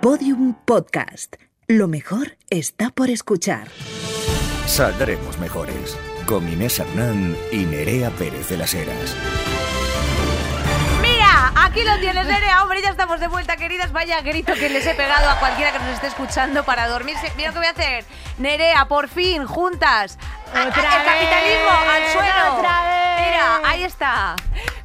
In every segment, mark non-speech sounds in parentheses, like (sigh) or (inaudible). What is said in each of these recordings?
Podium Podcast. Lo mejor está por escuchar. Saldremos mejores. Con Inés Hernán y Nerea Pérez de las Heras. Mira, aquí lo tienes, Nerea. Hombre, ya estamos de vuelta, queridas. Vaya grito que les he pegado a cualquiera que nos esté escuchando para dormirse. Mira lo que voy a hacer. Nerea, por fin, juntas. Otra el capitalismo al suelo. otra vez. Mira, ahí está.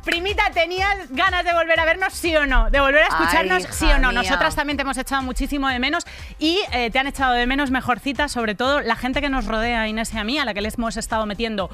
Primita, ¿tenías ganas de volver a vernos, sí o no? ¿De volver a escucharnos, Ay, sí o no? mía. Nosotras también te hemos echado muchísimo de menos y eh, te han echado de menos mejorcita, sobre todo la gente que nos rodea, Inés y a mí, a la que les hemos estado metiendo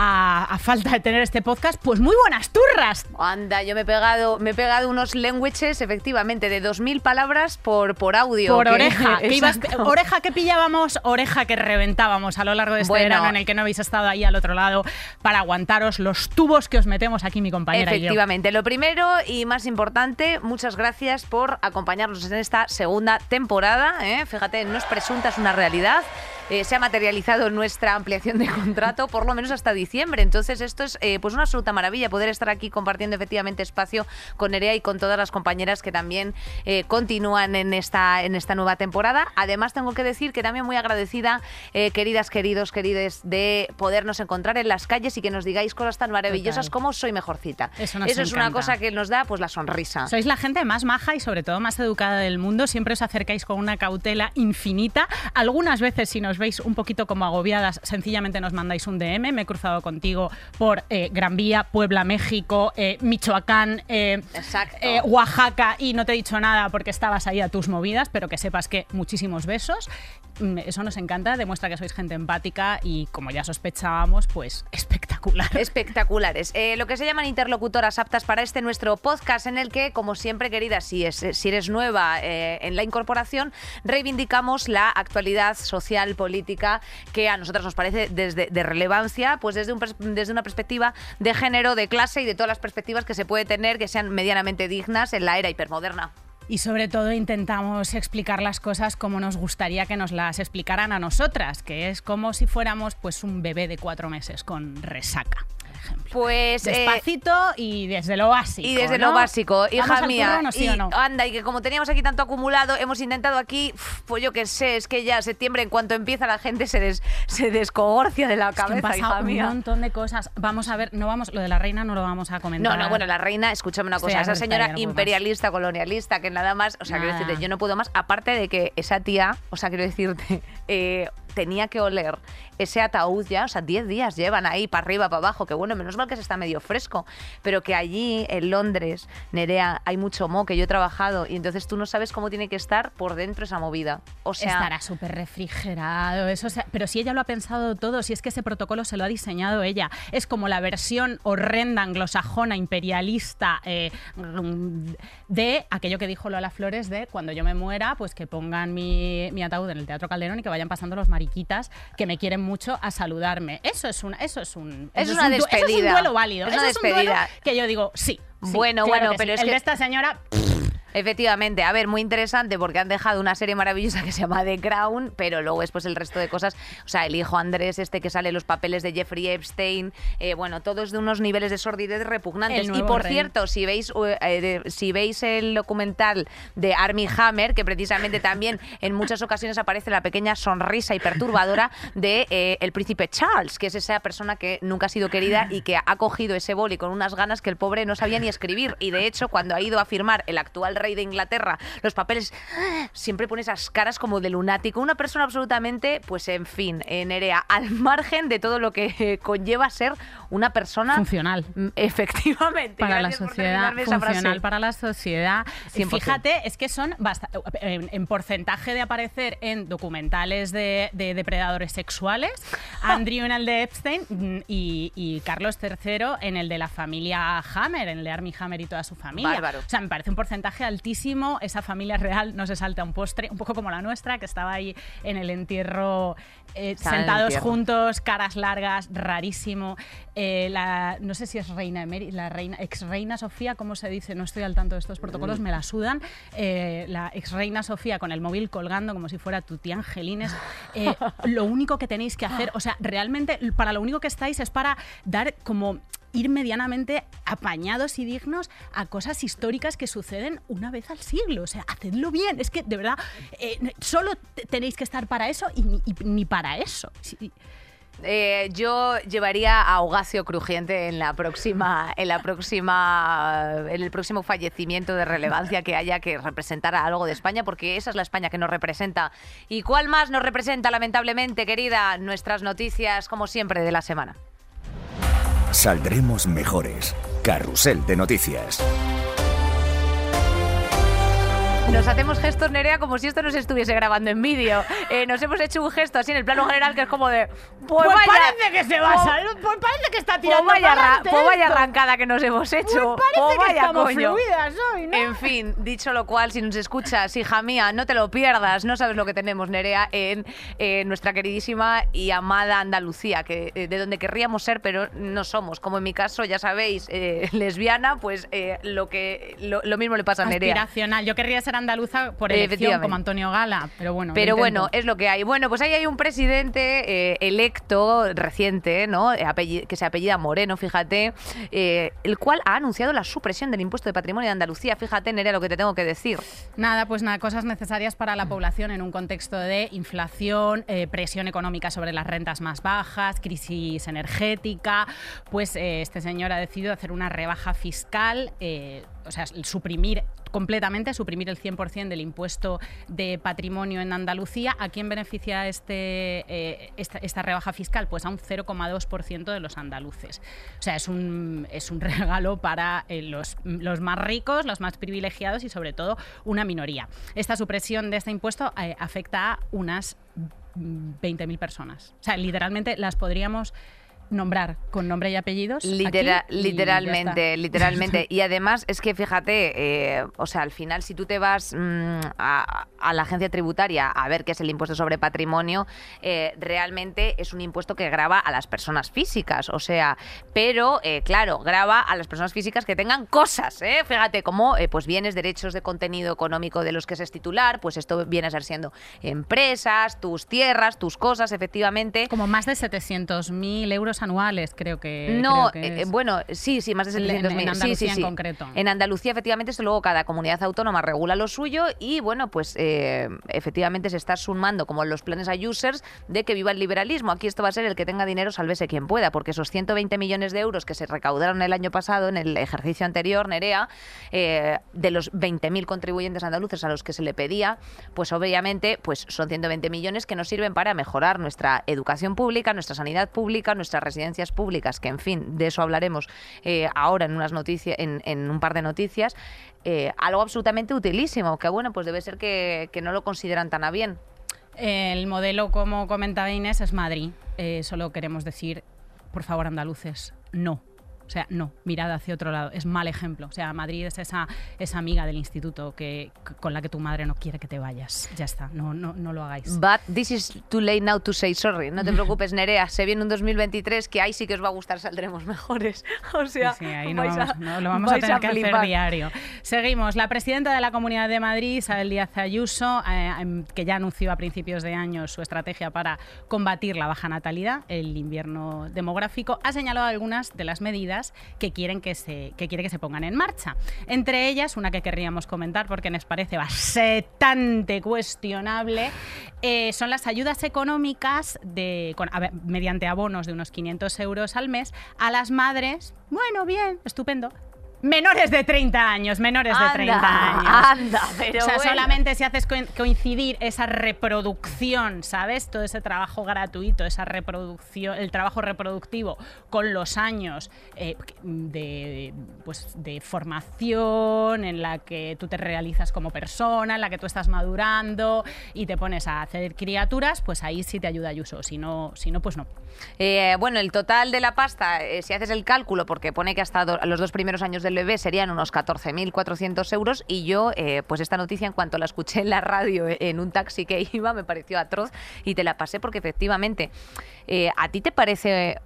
a, a falta de tener este podcast, pues muy buenas turras. Anda, yo me he pegado, me he pegado unos languages, efectivamente, de 2.000 palabras por, por audio. Por que- oreja, (laughs) que ibas- oreja que pillábamos, oreja que reventábamos a lo largo de este Bueno. verano en el que no habéis estado ahí al otro lado para aguantaros los tubos que os metemos aquí mi compañera y yo. Efectivamente, lo primero y más importante, muchas gracias por acompañarnos en esta segunda temporada. ¿eh? Fíjate, no es presunta, es una realidad. Eh, se ha materializado nuestra ampliación de contrato, por lo menos hasta diciembre. Entonces, esto es eh, pues una absoluta maravilla poder estar aquí compartiendo efectivamente espacio con Nerea y con todas las compañeras que también eh, continúan en esta, en esta nueva temporada. Además, tengo que decir que también muy agradecida, queridas, queridos, querides, de podernos encontrar en las calles y que nos digáis cosas tan maravillosas Total. como soy mejorcita. Eso nos es una cosa que nos da pues la sonrisa. Sois la gente más maja y sobre todo más educada del mundo. Siempre os acercáis con una cautela infinita. Algunas veces, si nos veis un poquito como agobiadas, sencillamente nos mandáis un DM. Me he cruzado contigo por eh, Gran Vía, Puebla, México, eh, Michoacán, eh, eh, Oaxaca y no te he dicho nada porque estabas ahí a tus movidas, pero que sepas que muchísimos besos. Eso nos encanta, demuestra que sois gente empática y como ya sospechábamos, pues espectacular. Espectaculares. Eh, lo que se llaman interlocutoras aptas para este nuestro podcast en el que, como siempre, querida, si, es, si eres nueva eh, en la incorporación, reivindicamos la actualidad social, política, que a nosotras nos parece desde, de relevancia, pues desde, un desde una perspectiva de género, de clase y de todas las perspectivas que se puede tener que sean medianamente dignas en la era hipermoderna. Y sobre todo intentamos explicar las cosas como nos gustaría que nos las explicaran a nosotras, que es como si fuéramos pues un bebé de cuatro meses con resaca, ejemplo. Pues eh, Despacito y desde lo básico. Y desde ¿no? lo básico, ¿Vamos hija mía. turrón o sí y o no? anda, y que como teníamos aquí tanto acumulado, hemos intentado aquí, pues yo qué sé, es que ya septiembre, en cuanto empieza la gente se, des, se descogorcia de la Es que cabeza, pasado hija un mía. montón de cosas. Vamos a ver, no vamos, lo de la reina no lo vamos a comentar. No, no, bueno, la reina, escúchame una cosa, esa señora más. imperialista, colonialista, que nada más, o sea, quiero decirte, yo no puedo más, aparte de que esa tía, o sea, quiero decirte, (laughs) eh, tenía que oler ese ataúd ya, o sea, 10 días llevan ahí para arriba, para abajo, que bueno, menos mal que se está medio fresco, pero que allí en Londres, Nerea, hay mucho mo que yo he trabajado y entonces tú no sabes cómo tiene que estar por dentro esa movida. O sea, Estará súper refrigerado, eso, pero si ella lo ha pensado todo, si es que ese protocolo se lo ha diseñado ella, es como la versión horrenda anglosajona, imperialista eh, de aquello que dijo Lola Flores de cuando yo me muera, pues que pongan mi, ataúd en el Teatro Calderón y que vayan pasando los mariquitas que me quieren mucho a saludarme. Eso es una, eso es un, Es eso una un du- Eso es un despedida. duelo válido. Es eso una es un duelo despedida. que yo digo sí. sí, Bueno, claro bueno, pero sí. es el que- de esta señora Efectivamente, a ver, muy interesante porque han dejado una serie maravillosa que se llama The Crown, pero luego después el resto de cosas, o sea, el hijo Andrés, este que sale en los papeles de Jeffrey Epstein, eh, bueno, todo es de unos niveles de sordidez repugnantes. Y por rey. cierto, si veis, eh, si veis el documental de Army Hammer, que precisamente también en muchas ocasiones aparece la pequeña sonrisa y perturbadora de eh, el príncipe Charles, que es esa persona que nunca ha sido querida y que ha cogido ese boli con unas ganas que el pobre no sabía ni escribir. Y de hecho, cuando ha ido a firmar el actual rey de Inglaterra los papeles, siempre pone esas caras como de lunático. Una persona absolutamente, pues en fin, eh, Nerea, al margen de todo lo que (laughs) conlleva ser una persona funcional. Mm, Efectivamente. para la sociedad, funcional para la sociedad. 100%. Fíjate, es que son en, en porcentaje de aparecer en documentales de, de depredadores sexuales, (laughs) Andrew en el de Epstein mm, y, y Carlos III en el de la familia Hammer, en el de Hammer y toda su familia. Bárbaro. O sea, me parece un porcentaje altísimo. Esa familia real no se salta un postre, un poco como la nuestra, que estaba ahí en el entierro, eh, el sentados entierro. juntos, caras largas, rarísimo. Eh, la, no sé si es reina emeri- la reina, ex reina Sofía, ¿cómo se dice? No estoy al tanto de estos Mm. protocolos, me la sudan. Eh, la ex reina Sofía con el móvil colgando como si fuera tu tía Angelines. (laughs) Lo único que tenéis que hacer, o sea, realmente para lo único que estáis es para dar como ir medianamente apañados y dignos a cosas históricas que suceden una vez al siglo. O sea, hacedlo bien. Es que, de verdad, eh, solo tenéis que estar para eso y ni, para eso. Eh, yo llevaría a Hogacio Crujiente en la próxima, en la próxima, en el próximo fallecimiento de relevancia que haya que representar algo de España, porque esa es la España que nos representa. ¿Y cuál más nos representa, lamentablemente, querida? Nuestras noticias, como siempre, de la semana. Saldremos mejores. Carrusel de noticias. Nos hacemos gestos, Nerea, como si esto nos estuviese grabando en vídeo. Eh, nos hemos hecho un gesto así en el plano general que es como de. Pues, pues parece que se va a salir, pues parece que está pues tirando pues vaya, pues vaya arrancada que nos hemos hecho. Pues parece pues que estamos fluidas hoy, ¿no? En fin, dicho lo cual, si nos escuchas, hija mía, no te lo pierdas. No sabes lo que tenemos, Nerea, en nuestra queridísima y amada Andalucía, que eh, de donde querríamos ser, pero no somos. Como en mi caso, ya sabéis, eh, lesbiana, pues lo que lo, mismo le pasa a Nerea. Aspiracional. Yo querría ser andaluza por elección, como Antonio Gala, pero bueno. Pero bueno, es lo que hay. Bueno, pues ahí hay un presidente eh, electo reciente, ¿no? que se apellida Moreno, fíjate, eh, el cual ha anunciado la supresión del impuesto de patrimonio de Andalucía. Fíjate, Nerea, lo que te tengo que decir. Nada, pues nada, cosas necesarias para la población en un contexto de inflación, eh, presión económica sobre las rentas más bajas, crisis energética. Pues este señor ha decidido hacer una rebaja fiscal o sea, suprimir completamente, suprimir el 100% del impuesto de patrimonio en Andalucía. ¿A quién beneficia este, eh, esta, rebaja fiscal? Pues a un 0,2% de los andaluces. O sea, es un, es un (laughs) regalo para eh, los, los, más ricos, los más privilegiados y sobre todo una minoría. Esta supresión de este impuesto eh, afecta a unas 20.000 personas. O sea, literalmente las podríamos nombrar con nombre y apellidos. literalmente, literalmente. (laughs) Y además es que fíjate, eh, o sea, al final si tú te vas mm, a, la agencia tributaria a ver qué es el impuesto sobre patrimonio, eh, realmente es un impuesto que graba a las personas físicas, o sea, pero eh, claro, graba a las personas físicas que tengan cosas, fíjate, como pues bienes, derechos de contenido económico de los que es titular, pues esto viene a ser siendo empresas, tus tierras, tus cosas, efectivamente. Como más de 700.000 euros anuales, creo que. No, eh, bueno, sí, sí, más de 700.000. En, Andalucía en concreto. En Andalucía, efectivamente, esto luego cada comunidad autónoma regula lo suyo y, bueno, pues eh, efectivamente se está sumando como los planes a users de que viva el liberalismo. Aquí esto va a ser el que tenga dinero, sálvese quien pueda, porque esos 120 millones de euros que se recaudaron el año pasado, en el ejercicio anterior, Nerea, eh, de los 20.000 contribuyentes andaluces a los que se le pedía, pues obviamente pues son 120 millones que nos sirven para mejorar nuestra educación pública, nuestra sanidad pública, nuestra residencias públicas, que en fin, de eso hablaremos eh, ahora en unas noticias, en, un par de noticias, eh, algo absolutamente utilísimo, que bueno, pues debe ser que, no lo consideran tan a bien. El modelo, como comentaba Inés, es Madrid. Eh, solo queremos decir, por favor, andaluces, no. O sea, no, mirad hacia otro lado. Es mal ejemplo. O sea, Madrid es esa, esa amiga del instituto que, con la que tu madre no quiere que te vayas. Ya está, no, no, no lo hagáis. But this is too late now to say sorry. No te (laughs) preocupes, Nerea. Se viene un 2023 que ahí sí que os va a gustar, saldremos mejores. (laughs) O sea, sí, ahí no, vamos, a, lo vamos a tener que hacer diario. Seguimos. La presidenta de la Comunidad de Madrid, Isabel Díaz Ayuso, eh, em, que ya anunció a principios de año su estrategia para combatir la baja natalidad, el invierno demográfico, ha señalado algunas de las medidas que quieren que se, que quiere que se pongan en marcha. Entre ellas, una que querríamos comentar porque nos parece bastante cuestionable, eh, son las ayudas económicas de, mediante abonos de unos 500 euros al mes a las madres. Bueno, bien, estupendo Menores de 30 años, menores de 30 años. Anda, pero. O sea, solamente si haces coincidir esa reproducción, ¿sabes? Todo ese trabajo gratuito, esa reproducción, el trabajo reproductivo con los años eh, de, pues, de formación en la que tú te realizas como persona, en la que tú estás madurando y te pones a hacer criaturas, pues ahí sí te ayuda Ayuso. Si no, si no pues no. Eh, bueno, el total de la pasta, eh, si haces el cálculo, porque pone que hasta los dos primeros años de del bebé serían unos 14.400 euros. Y yo, eh, pues esta noticia en cuanto la escuché en la radio eh, en un taxi que (laughs) iba me pareció atroz y te la pasé porque efectivamente eh, a ti te parece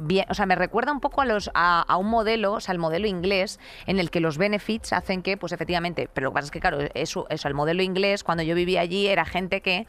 bien, o sea, me recuerda un poco a, los, a, un modelo, o sea, el modelo inglés en el que los benefits hacen que, pues efectivamente, pero lo que pasa es que claro, eso, eso el modelo inglés cuando yo vivía allí era gente que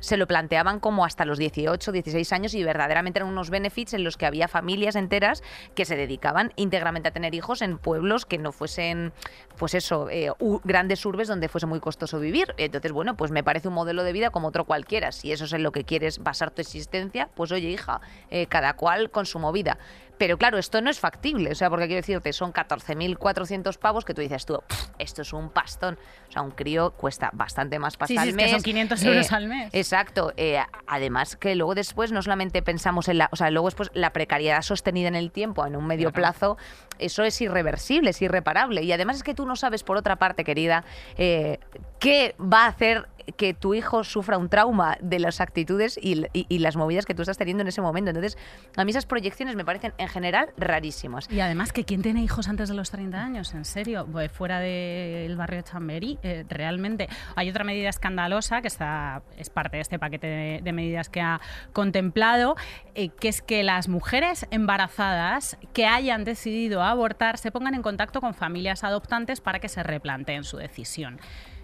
se lo planteaban como hasta los 18, 16 años y verdaderamente eran unos benefits en los que había familias enteras que se dedicaban íntegramente a tener hijos en pueblos que no fuesen, pues eso, eh, grandes urbes donde fuese muy costoso vivir. Entonces, bueno, pues me parece un modelo de vida como otro cualquiera. Si eso es en lo que quieres basar tu existencia, pues oye, hija, eh, cada cual con su movida. Pero claro, esto no es factible, o sea, porque quiero decirte, son 14.400 pavos que tú dices tú, "Pff, esto es un pastón. O sea, un crío cuesta bastante más pasta Sí, sí, al es que mes. son 500 euros al mes. Exacto. Eh, además que luego después no solamente pensamos en la, o sea, luego después la precariedad sostenida en el tiempo, en un medio Claro. plazo, eso es irreversible, es irreparable. Y además es que tú no sabes, por otra parte, querida, eh, qué va a hacer que tu hijo sufra un trauma de las actitudes y, las movidas que tú estás teniendo en ese momento. Entonces, a mí esas proyecciones me parecen en general rarísimas. Y además que quién tiene hijos antes de los 30 años, en serio, Pues fuera del barrio de Chamberí, eh, realmente. Hay otra medida escandalosa que está es parte de este paquete de, de medidas que ha contemplado, eh, que es que las mujeres embarazadas que hayan decidido abortar se pongan en contacto con familias adoptantes para que se replanteen su decisión.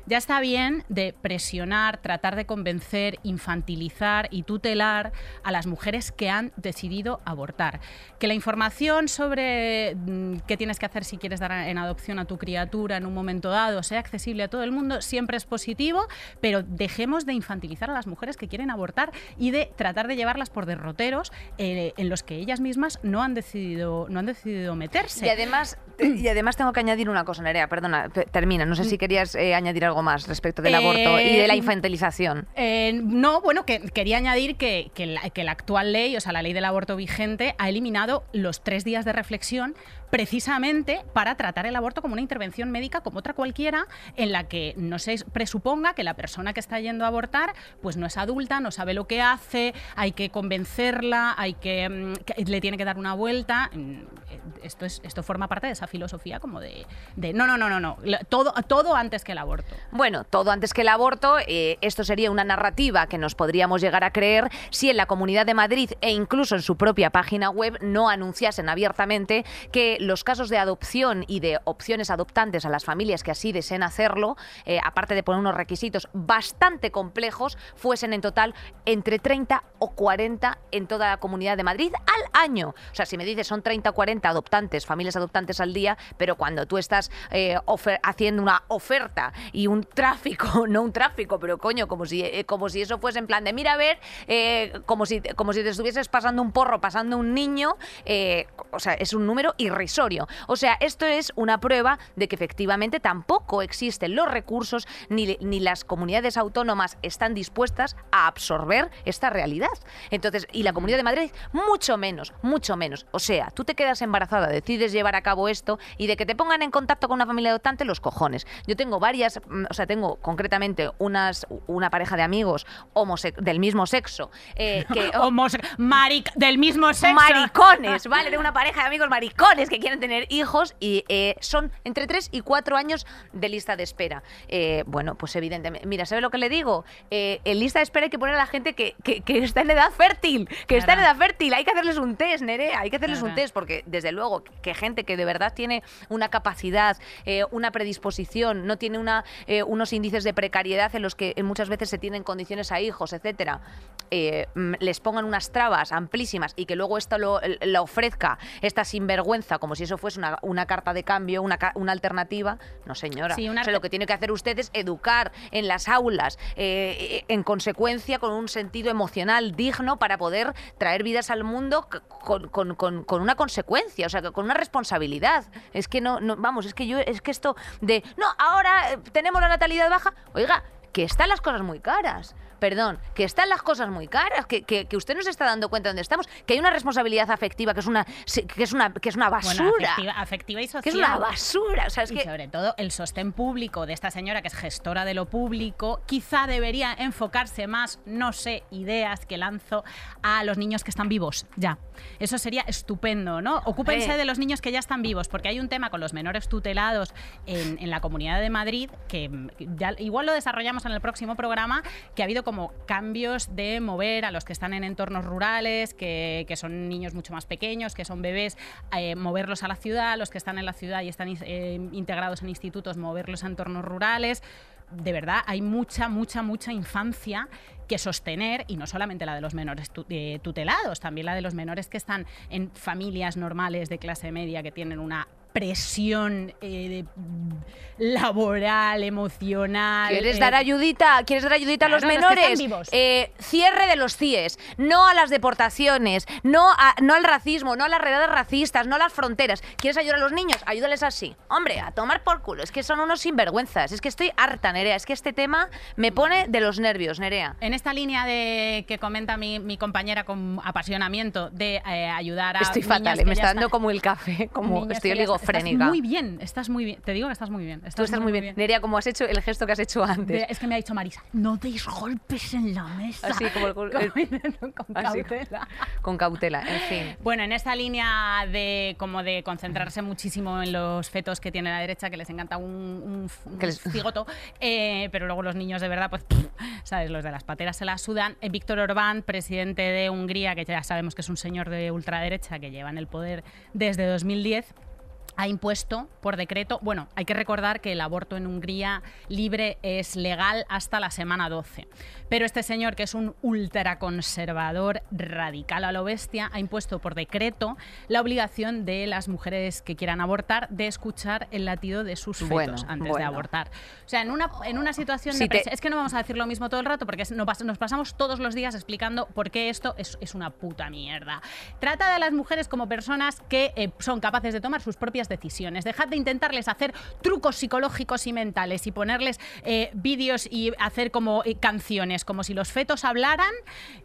Ya está bien de presionar, tratar de convencer, infantilizar y tutelar a las mujeres que han decidido abortar. Que la información sobre mm, qué tienes que hacer si quieres dar en adopción a tu criatura en un momento dado sea accesible a todo el mundo siempre es positivo, pero dejemos de infantilizar a las mujeres que quieren abortar y de tratar de llevarlas por derroteros eh, en los que ellas mismas no han decidido, no han decidido meterse. Y además, y además tengo que añadir una cosa, Nerea, perdona, pe- termina. No sé si querías eh, añadir algo más respecto del Eh, aborto y de la infantilización. Eh, no, bueno, que quería añadir que, que la, que la actual ley, o sea, la ley del aborto vigente, ha eliminado los tres días de reflexión precisamente para tratar el aborto como una intervención médica como otra cualquiera, en la que no se presuponga que la persona que está yendo a abortar pues no es adulta, no sabe lo que hace, hay que convencerla, hay que, mm, que le tiene que dar una vuelta. Mm, Esto, es, esto forma parte de esa filosofía como de, no, no, no, no, no, todo, todo antes que el aborto. Bueno, todo antes que el aborto, eh, esto sería una narrativa que nos podríamos llegar a creer si en la Comunidad de Madrid e incluso en su propia página web no anunciasen abiertamente que los casos de adopción y de opciones adoptantes a las familias que así deseen hacerlo, eh, aparte de poner unos requisitos bastante complejos, fuesen en total entre 30 o 40 en toda la Comunidad de Madrid al año. O sea, si me dices son 30 o 40 adoptantes, familias adoptantes al día, pero cuando tú estás eh, haciendo una oferta y un tráfico, (laughs) no un tráfico, pero coño, como si, eh, como si eso fuese en plan de, mira, a ver, eh, como, si, como si te estuvieses pasando un porro, pasando un niño, o sea, es un número irrisorio. O sea, esto es una prueba de que efectivamente tampoco existen los recursos ni, ni las comunidades autónomas están dispuestas a absorber esta realidad. Entonces, y la Comunidad de Madrid, mucho menos, mucho menos. O sea, tú te quedas embarazada, decides llevar a cabo esto y de que te pongan en contacto con una familia adoptante, los cojones. Yo tengo varias, mm, o sea, tengo concretamente unas, una pareja de amigos del mismo sexo eh, que... (laughs) Homose- maric del mismo sexo. Maricones, (laughs) ¿vale? Tengo una pareja de amigos maricones que quieren tener hijos y eh, son entre 3 y 4 años de lista de espera. Eh, bueno, pues evidentemente. Mira, ¿sabe lo que le digo? Eh, en lista de espera hay que poner a la gente que, que- que está en edad fértil. Que está en edad fértil. Hay que hacerles un test, Nerea. Hay que hacerles un test porque, desde luego, que gente que de verdad tiene una capacidad, eh, una predisposición, no tiene una, eh, unos índices de precariedad en los que eh, muchas veces se tienen condiciones a hijos, etcétera, eh, mm, les pongan unas trabas amplísimas y que luego esto lo, la ofrezca esta sinvergüenza como si eso fuese una, una carta de cambio, una, una alternativa, no señora. Sí, una O sea, arte- lo que tiene que hacer usted es educar en las aulas, eh, en consecuencia con un sentido emocional digno para poder traer vidas al mundo con, con- con- con una consecuencia, o sea, con una responsabilidad. Es que no, no- vamos, es que yo, es que esto de, no, ahora eh, tenemos la natalidad baja, oiga, que están las cosas muy caras. Perdón, que están las cosas muy caras, que, que- que usted no se está dando cuenta de dónde estamos, que hay una responsabilidad afectiva que es una, que es una, que es una Bueno, basura. afectiva, afectiva y social. que es una basura. O sea, es y que sobre todo el sostén público de esta señora que es gestora de lo público, quizá debería enfocarse más, no sé, ideas que lanzo a los niños que están vivos, ya. Eso sería estupendo, ¿no? Ocúpense de los niños que ya están vivos, porque hay un tema con los menores tutelados en, en la Comunidad de Madrid, que ya, igual lo desarrollamos en el próximo programa, que ha habido como cambios de mover a los que están en entornos rurales, que, que son niños mucho más pequeños, que son bebés, eh, moverlos a la ciudad, los que están en la ciudad y están eh, integrados en institutos, moverlos a entornos rurales. de verdad hay mucha, mucha, mucha infancia que sostener, y no solamente la de los menores eh, tutelados, también la de los menores que están en familias normales de clase media que tienen una presión eh, laboral, emocional. ¿Quieres eh, dar ayudita? ¿Quieres dar ayudita a los menores? vivos. Eh, cierre de los CIES, no a las deportaciones, no, a- no al racismo, no a las redadas racistas, no a las fronteras. ¿Quieres ayudar a los niños? Ayúdales así. Hombre, a tomar por culo. Es que son unos sinvergüenzas. Es que estoy harta, Nerea. Es que este tema me pone de los nervios, Nerea. En esta línea de que comenta mi, mi compañera con apasionamiento de ayudar a Estoy fatal, me está dando como el café, como (laughs) estoy que Estás muy bien, estás muy bien. Te digo que estás muy bien. Tú estás muy bien. Nerea, como has hecho el gesto que has hecho antes. De- es que me ha dicho Marisa, no deis golpes en la mesa. Así como el- (laughs) el- con así, cautela. (laughs) Con cautela, en fin. Bueno, en esta línea de como de concentrarse muchísimo en los fetos que tiene la derecha, que les encanta un, un, un Que les- (laughs) cigoto, eh, pero luego los niños de verdad, pues, ¿sabes? Los de las pateras se las sudan. Eh, Víctor Orbán, presidente de Hungría, que ya sabemos que es un señor de ultraderecha que lleva en el poder desde 2010, ha impuesto por decreto, bueno, hay que recordar que el aborto en Hungría libre es legal hasta la semana 12, pero este señor, que es un ultraconservador radical a lo bestia, ha impuesto por decreto la obligación de las mujeres que quieran abortar de escuchar el latido de sus fetos Bueno, antes de abortar. O sea, en una, en una situación Si de te- Es que no vamos a decir lo mismo todo el rato porque nos pasamos todos los días explicando por qué esto es, es una puta mierda. Trata a las mujeres como personas que eh, son capaces de tomar sus propias decisiones. Dejad de intentarles hacer trucos psicológicos y mentales y ponerles eh, vídeos y hacer como eh, canciones, como si los fetos hablaran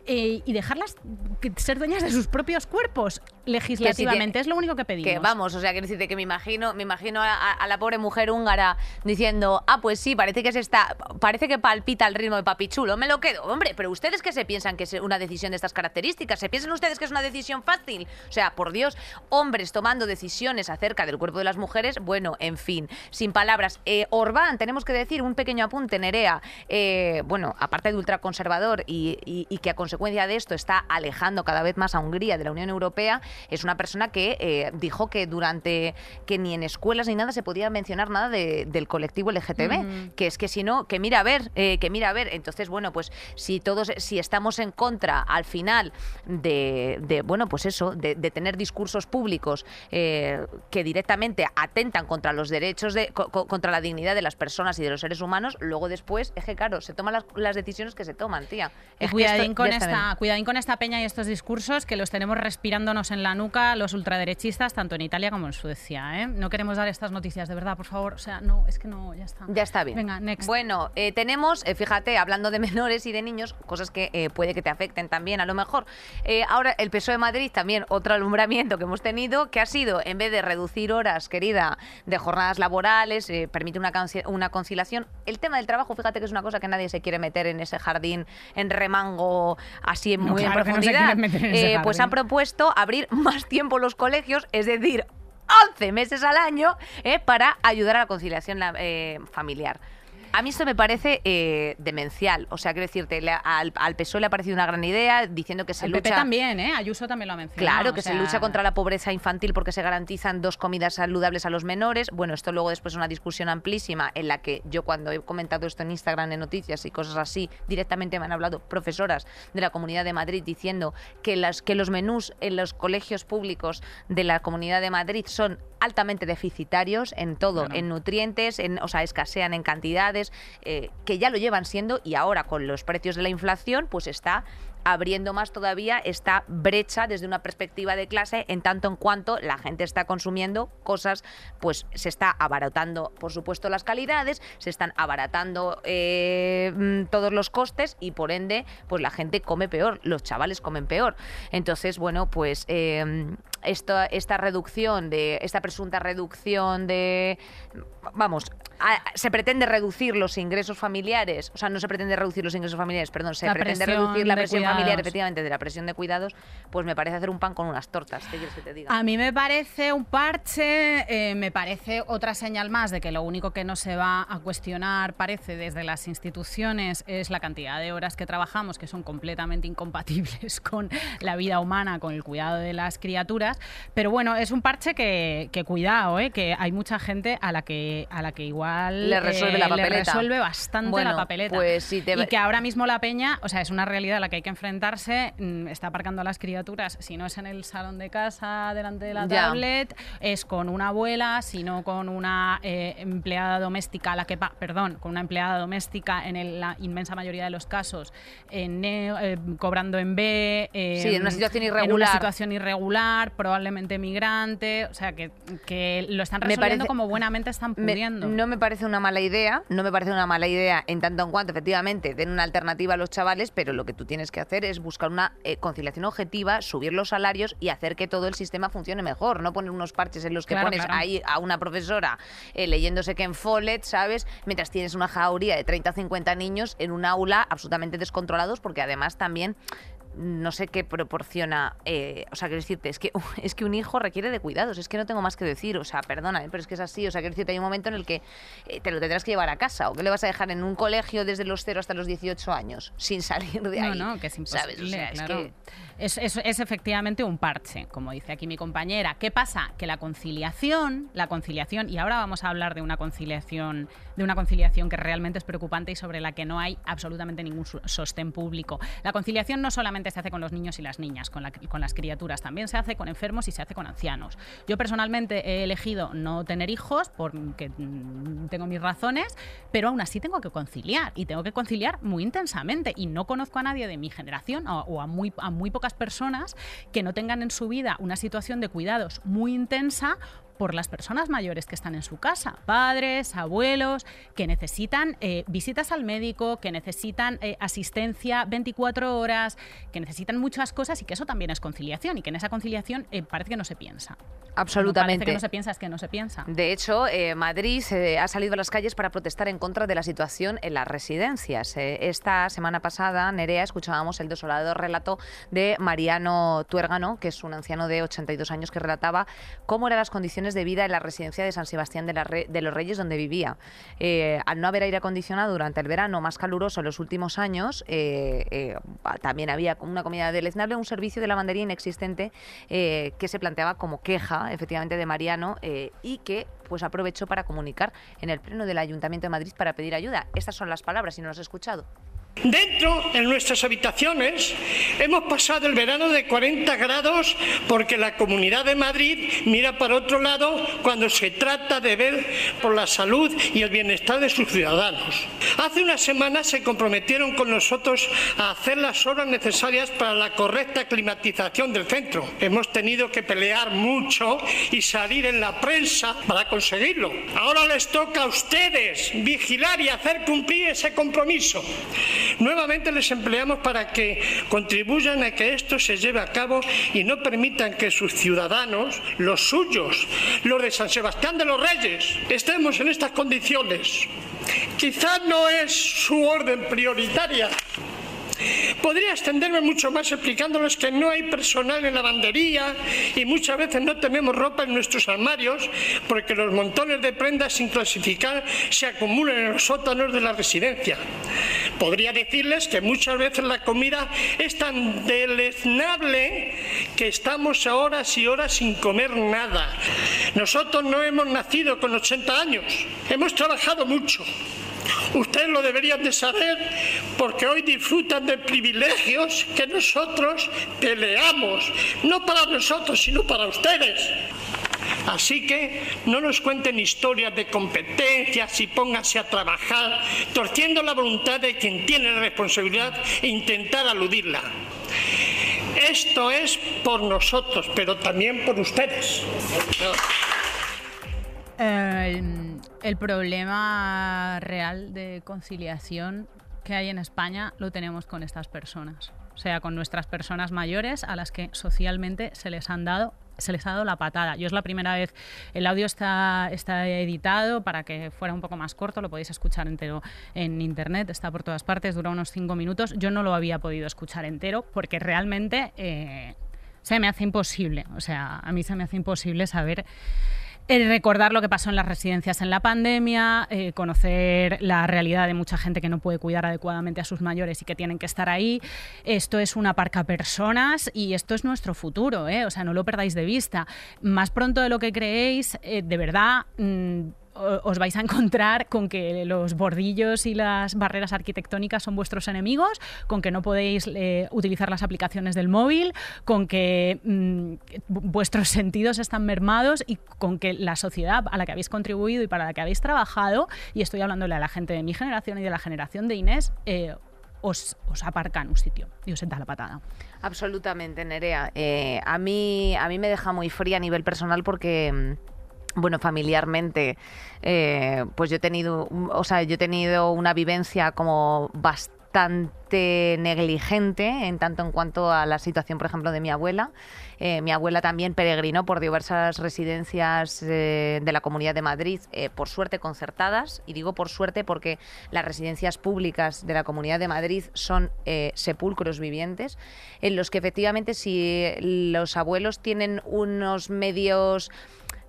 eh, y dejarlas que- ser dueñas de sus propios cuerpos legislativamente. es lo único que pedimos. Que vamos, o sea, quiero decirte que me imagino, me imagino a la pobre mujer húngara diciendo, ah, pues sí, parece que se está, parece que palpita el ritmo de papichulo, me lo quedo. Hombre, pero ustedes que se piensan que es una decisión de estas características, ¿se piensan ustedes que es una decisión fácil? O sea, por Dios, hombres tomando decisiones acerca del cuerpo de las mujeres, bueno, en fin, sin palabras. Eh, Orbán, tenemos que decir un pequeño apunte, Nerea, eh, bueno, aparte de ultraconservador y, y- y que a consecuencia de esto está alejando cada vez más a Hungría de la Unión Europea, es una persona que eh, dijo que durante que ni en escuelas ni nada se podía mencionar nada de- del colectivo LGTB, que es que si no, que mira a ver, eh, que mira a ver. Entonces, bueno, pues si todos, si estamos en contra al final de, de, bueno, pues eso, de, de tener discursos públicos eh, que directamente atentan contra los derechos, de, co- co- contra la dignidad de las personas y de los seres humanos, luego después, es que claro, se toman las, las decisiones que se toman, tía. Es cuidadín, con esta, cuidadín con esta peña y estos discursos que los tenemos respirándonos en la nuca los ultraderechistas, tanto en Italia como en Suecia. ¿eh? No queremos dar estas noticias, de verdad, por favor. O sea, no, es que no, ya está. Ya está bien. Venga, next. Bueno, eh, tenemos, eh, fíjate, hablando de (laughs) menores y de niños, cosas que eh, puede que te afecten también, a lo mejor. Ahora, el PSOE de Madrid, también otro alumbramiento que hemos tenido, que ha sido, en vez de reducir horas, querida, de jornadas laborales, permite una, una conciliación. El tema del trabajo, fíjate que es una cosa que nadie se quiere meter en ese jardín, en remango, así en No, muy en claro profundidad. en Eh, pues han propuesto abrir (laughs) más tiempo los colegios, es decir, 11 meses al año eh, para ayudar a la conciliación eh, familiar. A mí esto me parece eh, demencial. O sea, quiero decirte, le- al, al PSOE le ha parecido una gran idea diciendo que se El lucha. PP también, ¿eh? Ayuso también lo ha mencionado. Claro, o que se lucha contra la pobreza infantil porque se garantizan dos comidas saludables a los menores. Bueno, esto luego después es una discusión amplísima en la que yo cuando he comentado esto en Instagram, en noticias y cosas así, directamente me han hablado profesoras de la Comunidad de Madrid diciendo que, las, que los menús en los colegios públicos de la Comunidad de Madrid son altamente deficitarios en todo, Claro. en nutrientes, en, o sea, escasean en eh, que ya lo llevan siendo y ahora con los precios de la inflación, pues está abriendo más todavía esta brecha desde una perspectiva de clase en tanto en cuanto la gente está consumiendo cosas, pues se está abaratando, por supuesto, las calidades, se están abaratando eh, mm, todos los costes y por ende, pues la gente come peor, los chavales comen peor. Entonces, bueno, pues eh, esto- esta reducción de, esta presunta reducción de, vamos, a- se pretende reducir los ingresos familiares, o sea, no se pretende reducir los ingresos familiares, perdón, se La pretende reducir la presión cuidado familiar, efectivamente, de la presión de cuidados, pues me parece hacer un pan con unas tortas. ¿Qué quieres que te diga? A mí me parece un parche, eh, me parece otra señal más de que lo único que no se va a cuestionar, parece, desde las instituciones es la cantidad de horas que trabajamos, que son completamente incompatibles (laughs) con la vida humana, con el cuidado de las criaturas. Pero bueno, es un parche que, que cuidado, eh, que hay mucha gente a la que, a la que igual Le resuelve la eh, le papeleta. resuelve bastante Bueno, la papeleta. pues te- Y que ahora mismo la peña, o sea, es una realidad a la que hay que enfrentarse, mm, está aparcando a las criaturas, si no es en el salón de casa, delante de la Ya. tablet, es con una abuela, sino con una eh, empleada doméstica, la que, pa- perdón, con una empleada doméstica en el- la inmensa mayoría de los casos, en eh, cobrando en B, eh, Sí, en una situación En una irregular. situación irregular, probablemente migrante, o sea, que, que lo están resolviendo parece- como buenamente están Me- pudiendo. no me parece una mala idea, no me parece una mala idea en tanto en cuanto efectivamente den una alternativa a los chavales, pero lo que tú tienes que hacer es buscar una eh, conciliación objetiva, subir los salarios y hacer que todo el sistema funcione mejor, no poner unos parches en los que Claro, pones claro. ahí a una profesora eh, leyéndose Ken Follett, ¿sabes? Mientras tienes una jauría de 30 o 50 niños en un aula absolutamente descontrolados porque además también no sé qué proporciona, eh, o sea, quiero decirte, es que, (laughs) es que un hijo requiere de cuidados, es que no tengo más que decir, o sea, perdóname, pero es que es así, o sea, quiero decirte, hay un momento en el que eh, te lo tendrás que llevar a casa, o que le vas a dejar en un colegio desde los 0 hasta los 18 años, sin salir de ahí. No, no, que es imposible. ¿sabes? O sea, es claro. que- es, es- efectivamente un parche, como dice aquí mi compañera. ¿Qué pasa? Que la conciliación, la conciliación, y ahora vamos a hablar de una conciliación, de una conciliación que realmente es preocupante y sobre la que no hay absolutamente ningún sostén público. La conciliación no solamente se hace con los niños y las niñas, con, la- con las criaturas, también se hace con enfermos y se hace con ancianos. Yo personalmente he elegido no tener hijos porque tengo mis razones, pero aún así tengo que conciliar y tengo que conciliar muy intensamente y no conozco a nadie de mi generación o, o a, muy, a muy personas que no tengan en su vida una situación de cuidados muy intensa por las personas mayores que están en su casa, padres, abuelos, que necesitan eh, visitas al médico, que necesitan eh, asistencia 24 horas, que necesitan muchas cosas y que eso también es conciliación y que en esa conciliación eh, parece que no se piensa. Absolutamente. Parece que no se piensa, es que no se piensa. De hecho, Madrid ha salido a las calles para protestar en contra de la situación en las residencias. Esta semana pasada, Nerea, escuchábamos el desolador relato de Mariano Tuérgano, que es un anciano de 82 años que relataba cómo eran las condiciones de vida en la residencia de San Sebastián de, la Re- de los Reyes donde vivía. Eh, al no haber aire acondicionado durante el verano más caluroso en los últimos años, eh, eh, también había una comida deleznable, un servicio de lavandería inexistente eh, que se planteaba como queja, efectivamente, de Mariano eh, y que pues aprovechó para comunicar en el pleno del Ayuntamiento de Madrid para pedir ayuda. Estas son las palabras, si no las has escuchado. Dentro, en nuestras habitaciones, hemos pasado el verano de 40 grados porque la Comunidad de Madrid mira para otro lado cuando se trata de ver por la salud y el bienestar de sus ciudadanos. Hace unas semanas se comprometieron con nosotros a hacer las obras necesarias para la correcta climatización del centro. Hemos tenido que pelear mucho y salir en la prensa para conseguirlo. Ahora les toca a ustedes vigilar y hacer cumplir ese compromiso. Nuevamente les empleamos para que contribuyan a que esto se lleve a cabo y no permitan que sus ciudadanos, los suyos, los de San Sebastián de los Reyes, estemos en estas condiciones. Quizás no es su orden prioritaria. Podría extenderme mucho más explicándoles que no hay personal en lavandería y muchas veces no tenemos ropa en nuestros armarios porque los montones de prendas sin clasificar se acumulan en los sótanos de la residencia. Podría decirles que muchas veces la comida es tan deleznable que estamos a horas y horas sin comer nada. Nosotros no hemos nacido con 80 años, hemos trabajado mucho. Ustedes lo deberían de saber porque hoy disfrutan de privilegios que nosotros peleamos, no para nosotros, sino para ustedes. Así que no nos cuenten historias de competencias y pónganse a trabajar torciendo la voluntad de quien tiene la responsabilidad e intentar aludirla. Esto es por nosotros, pero también por ustedes. El, el problema real de conciliación que hay en España lo tenemos con estas personas. O sea, con nuestras personas mayores a las que socialmente se les han dado se les ha dado la patada. Yo es la primera vez, el audio está, está editado para que fuera un poco más corto, lo podéis escuchar entero en internet, está por todas partes, dura unos cinco minutos. Yo no lo había podido escuchar entero porque realmente eh, se me hace imposible, o sea, a mí se me hace imposible saber recordar lo que pasó en las residencias en la pandemia, eh, conocer la realidad de mucha gente que no puede cuidar adecuadamente a sus mayores y que tienen que estar ahí. Esto es una parca personas y esto es nuestro futuro, ¿eh? o sea, no lo perdáis de vista. Más pronto de lo que creéis, eh, de verdad... Mm, os vais a encontrar con que los bordillos y las barreras arquitectónicas son vuestros enemigos, con que no podéis eh, utilizar las aplicaciones del móvil, con que mm, vuestros sentidos están mermados y con que la sociedad a la que habéis contribuido y para la que habéis trabajado, y estoy hablándole a la gente de mi generación y de la generación de Inés, eh, os, aparca en un sitio y os da la patada. Absolutamente, Nerea. Eh, a, mí, a mí me deja muy fría a nivel personal porque mm, bueno, familiarmente, eh, pues yo he tenido, o sea, yo he tenido una vivencia como bastante negligente en tanto en cuanto a la situación, por ejemplo, de mi abuela. Eh, mi abuela también peregrinó por diversas residencias eh, de la Comunidad de Madrid, por suerte concertadas, y digo por suerte porque las residencias públicas de la Comunidad de Madrid son sepulcros vivientes, en los que efectivamente si los abuelos tienen unos medios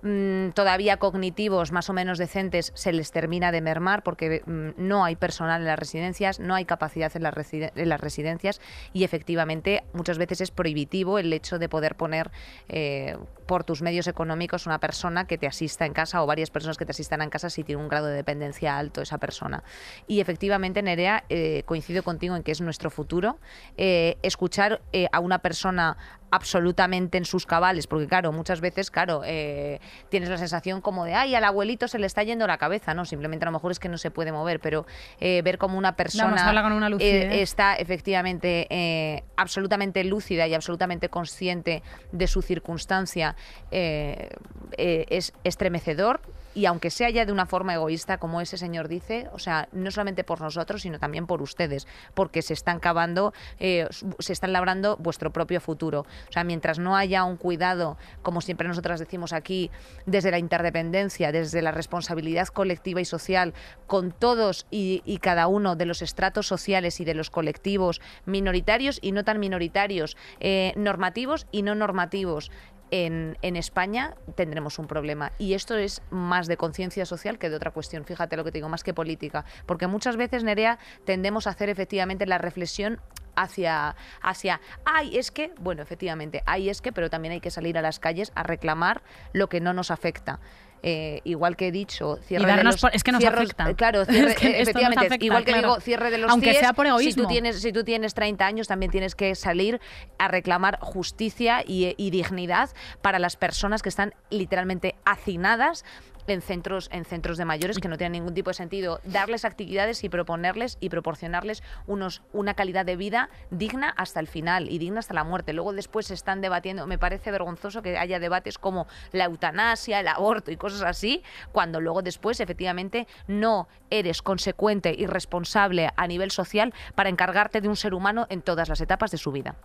Mm, todavía cognitivos más o menos decentes se les termina de mermar porque mm, no hay personal en las residencias, no hay capacidad en las, en las, residencias y efectivamente muchas veces es prohibitivo el hecho de poder poner eh, por tus medios económicos una persona que te asista en casa o varias personas que te asistan en casa si tiene un grado de dependencia alto esa persona. Y efectivamente, Nerea, eh, coincido contigo en que es nuestro futuro. Eh, escuchar a una persona absolutamente en sus cabales, porque claro, muchas veces, claro, eh, tienes la sensación como de, ay, al abuelito se le está yendo la cabeza, no, simplemente a lo mejor es que no se puede mover, pero eh, ver como una persona eh, está efectivamente absolutamente lúcida y absolutamente consciente de su circunstancia es estremecedor y aunque sea ya de una forma egoísta, como ese señor dice, o sea, no solamente por nosotros, sino también por ustedes, porque se están cavando, eh, se están labrando vuestro propio futuro. O sea, mientras no haya un cuidado, como siempre nosotras decimos aquí, desde la interdependencia, desde la responsabilidad colectiva y social, con todos y, cada uno de los estratos sociales y de los colectivos minoritarios y no tan minoritarios, eh, normativos y no normativos, en, España tendremos un problema. Y esto es más de conciencia social que de otra cuestión, fíjate lo que te digo, más que política. Porque muchas veces, Nerea, tendemos a hacer efectivamente la reflexión hacia, hacia, ay, es que, bueno, efectivamente, ay, es que, pero también hay que salir a las calles a reclamar lo que no nos afecta. Eh, igual que he dicho, cierre de los, es que nos afecta. Claro, (laughs) efectivamente, igual que digo, cierre de los Aunque sea por egoísmo. Si tú, tienes, si tú tienes 30 años, también tienes que salir a reclamar justicia y, y dignidad para las personas que están literalmente hacinadas en centros, en centros de mayores que no tienen ningún tipo de sentido. Darles actividades y proponerles y proporcionarles unos, una calidad de vida digna hasta el final y digna hasta la muerte. Luego después se están debatiendo, me parece vergonzoso que haya debates como la eutanasia, el aborto y cosas así, cuando luego después efectivamente no eres consecuente y responsable a nivel social para encargarte de un ser humano en todas las etapas de su vida.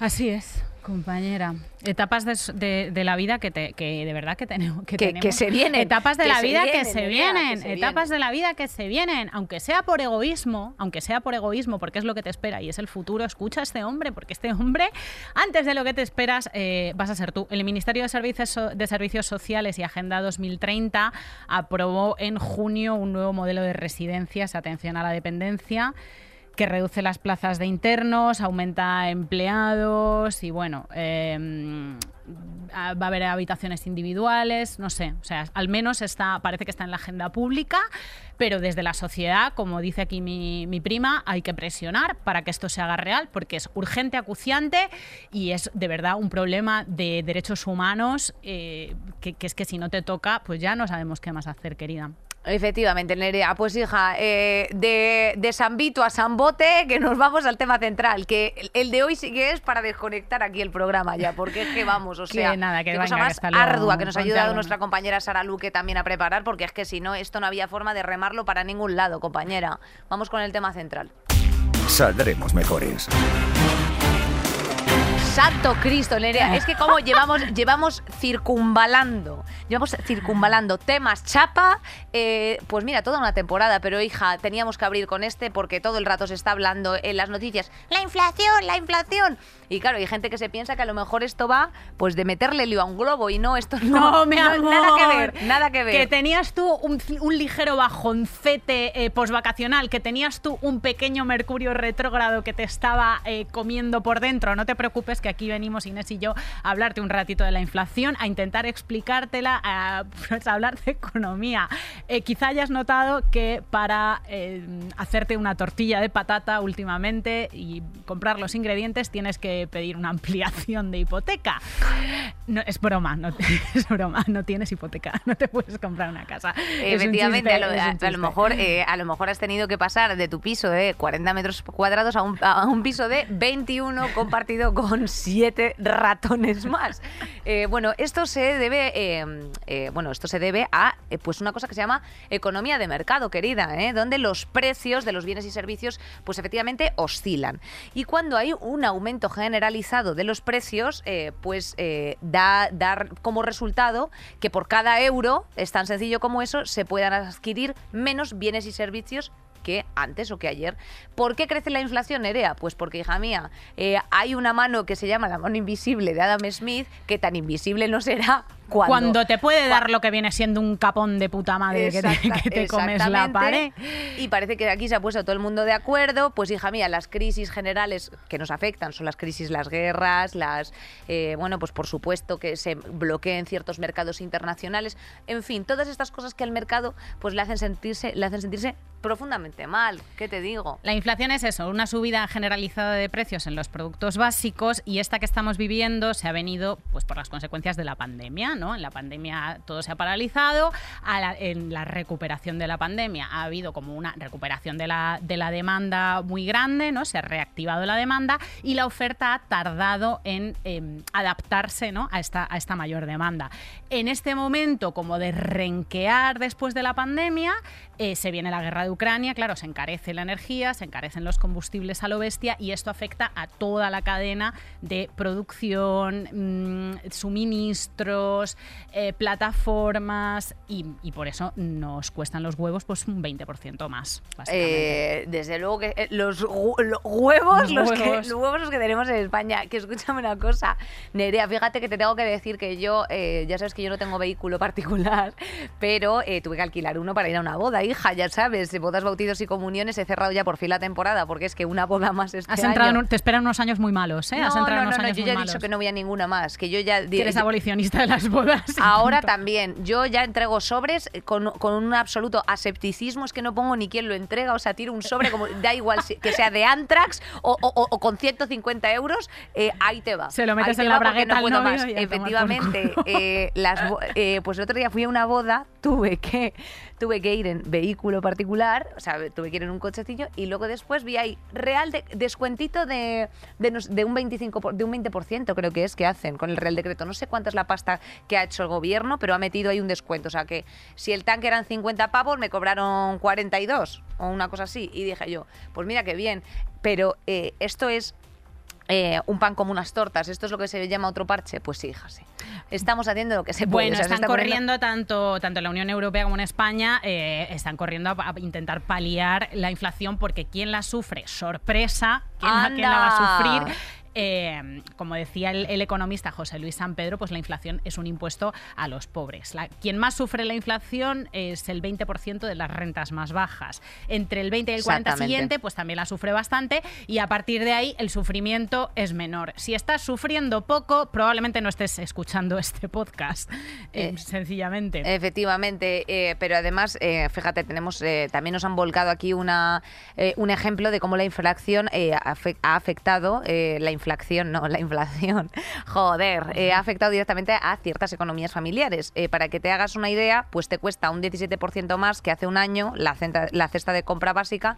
Así es, compañera. Etapas de, la vida que, que, de verdad que tenemos. Que, que, se vienen. Etapas de la vida que se vienen. etapas de la vida que se vienen. Aunque sea por egoísmo, aunque sea por egoísmo, porque es lo que te espera y es el futuro. Escucha a este hombre, porque este hombre, antes de lo que te esperas, eh, vas a ser tú. El Ministerio de Servicios, de Servicios Sociales y Agenda 2030 aprobó en junio un nuevo modelo de residencias, atención a la dependencia que reduce las plazas de internos, aumenta empleados y bueno, em, va a haber habitaciones individuales, no sé, o sea, al menos está, parece que está en la agenda pública, pero desde la sociedad, como dice aquí mi, prima, hay que presionar para que esto se haga real, porque es urgente, acuciante y es de verdad un problema de derechos humanos eh, que, es que si no te toca, pues ya no sabemos qué más hacer, querida. Efectivamente, Nerea. Pues hija, eh, de, de San Vito a San Bote, que nos vamos al tema central, que el, de hoy sí que es para desconectar aquí el programa ya, porque es que vamos, o sea, nada, qué cosa más ardua que nos ha ayudado nuestra compañera Sara Luque también a preparar, porque es que si no, esto no había forma de remarlo para ningún lado, compañera. Vamos con el tema central. Saldremos mejores. Santo Cristo, Nerea. Es que como llevamos, (laughs) llevamos circunvalando, llevamos circunvalando temas chapa, eh, pues mira, toda una temporada, pero hija, teníamos que abrir con este porque todo el rato se está hablando en las noticias, la inflación, la inflación. Y claro, hay gente que se piensa que a lo mejor esto va pues de meterle lío a un globo y no, esto no, (laughs) No, mi no, amor. nada que ver, nada que ver. Que tenías tú un, un ligero bajoncete eh, posvacacional, que tenías tú un pequeño mercurio retrógrado que te estaba eh, comiendo por dentro. No te preocupes que aquí venimos Inés y yo a hablarte un ratito de la inflación, a intentar explicártela, a, (laughs) pues, a hablar de economía. Eh, quizá hayas notado que para eh, hacerte una tortilla de patata últimamente y comprar los ingredientes tienes que pedir una ampliación de hipoteca. No, es broma, no, (laughs) es broma, no tienes hipoteca, (laughs) no te puedes comprar una casa. Efectivamente, chiste, a, lo, a- mejor, eh, a lo mejor has tenido que pasar de tu piso de 40 metros cuadrados a un, a un piso de 21 compartido con 7 ratones más. Eh, bueno, esto se debe, eh, eh, bueno, esto se debe a pues una cosa que se llama economía de mercado, querida, donde los precios de los bienes y servicios, pues efectivamente oscilan. Y cuando hay un aumento generalizado de los precios, pues da como resultado que por cada euro, es tan sencillo como eso, se puedan adquirir menos bienes y servicios que antes o que ayer. ¿Por qué crece la inflación, Nerea? Pues porque, hija mía, eh, hay una mano que se llama la mano invisible de Adam Smith, que tan invisible no será cuando... Cuando te puede dar lo que viene siendo un capón de puta madre que te, Exacta- (laughs) que te comes la pared. Y parece que aquí se ha puesto todo el mundo de acuerdo. Pues hija mía, las crisis generales que nos afectan son las crisis, las guerras, las eh, bueno, pues por supuesto que se bloqueen ciertos mercados internacionales. En fin, todas estas cosas que al mercado pues le hacen sentirse, le hacen sentirse profundamente mal. ¿Qué te digo? La inflación es eso, una subida generalizada de precios en los productos básicos y esta que estamos viviendo se ha venido pues por las consecuencias de la pandemia, ¿no? En la pandemia todo se ha paralizado, en la recuperación de la pandemia ha habido como una recuperación de la, de la demanda muy grande, ¿no? Se ha reactivado la demanda y la oferta ha tardado en em, adaptarse, ¿no? A esta, a esta mayor demanda. En este momento, como de renquear después de la pandemia, eh, se viene la guerra de Ucrania, claro, se encarece la energía, se encarecen los combustibles a lo bestia y esto afecta a toda la cadena de producción, mm, suministros, eh, plataformas y, y por eso nos cuestan los huevos pues un 20% más. Eh, desde luego que eh, los, hu- los huevos, Los los, que, huevos. los huevos los que tenemos en España. Que escúchame una cosa, Nerea, fíjate que te tengo que decir que yo, eh, ya sabes que yo no tengo vehículo (laughs) particular, pero tuve que alquilar uno para ir a una boda, hija, ya sabes, bodas, bautizos y comuniones. He cerrado ya por fin la temporada porque es que una boda más este Has entrado año- te esperan unos años muy malos, ¿eh? No, Has entrado no, no, unos no, años yo ya he malos. dicho que no voy a ninguna más, que yo ya... Que eres abolicionista de las bodas. Ahora también, yo ya entrego sobres eh, con, con un absoluto asepticismo, es que no pongo ni quién lo entrega, o sea, tiro un sobre, como da igual si- que sea de Antrax o, o- o- o con 150 euros, eh, ahí te va. Se lo metes Ahí en la bragueta no puedo más. Efectivamente, eh, las eh, pues el otro día fui a una boda, tuve que, tuve que ir en vehículo particular, o sea, tuve que ir en un cochecillo y luego después vi ahí real de- descuentito de, de, un 25 por- de un 20% creo que es que hacen con el Real Decreto. No sé cuánta es la pasta que ha hecho el gobierno, pero ha metido ahí un descuento. O sea que si el tanque eran 50 pavos, me cobraron 42 o una cosa así. Y dije yo, pues mira qué bien. Pero eh, esto es eh, un pan como unas tortas. ¿Esto es lo que se llama otro parche? Pues sí, hija, sí. Estamos haciendo lo que se puede. Bueno, o sea, se están poniendo- corriendo tanto, tanto en la Unión Europea como en España, eh, están corriendo a, a intentar paliar la inflación porque quien la sufre, sorpresa, ¿quién, la- quién la va a sufrir? Eh, como decía el, el economista José Luis San Pedro, pues la inflación es un impuesto a los pobres. La- quien más sufre la inflación es el 20% de las rentas más bajas. Entre el 20 y el 40 Exactamente. siguiente, pues también la sufre bastante y a partir de ahí el sufrimiento es menor. Si estás sufriendo poco, probablemente no estés escuchando este podcast, (laughs) eh, Eh, sencillamente. Efectivamente, pero además, fíjate, tenemos también nos han volcado aquí una, un ejemplo de cómo la inflación ha afectado, la inflación, no, la inflación, (laughs) joder, eh, ha afectado directamente a ciertas economías familiares. Eh, para que te hagas una idea, pues te cuesta un 17% más que hace un año la, centa- la cesta de compra básica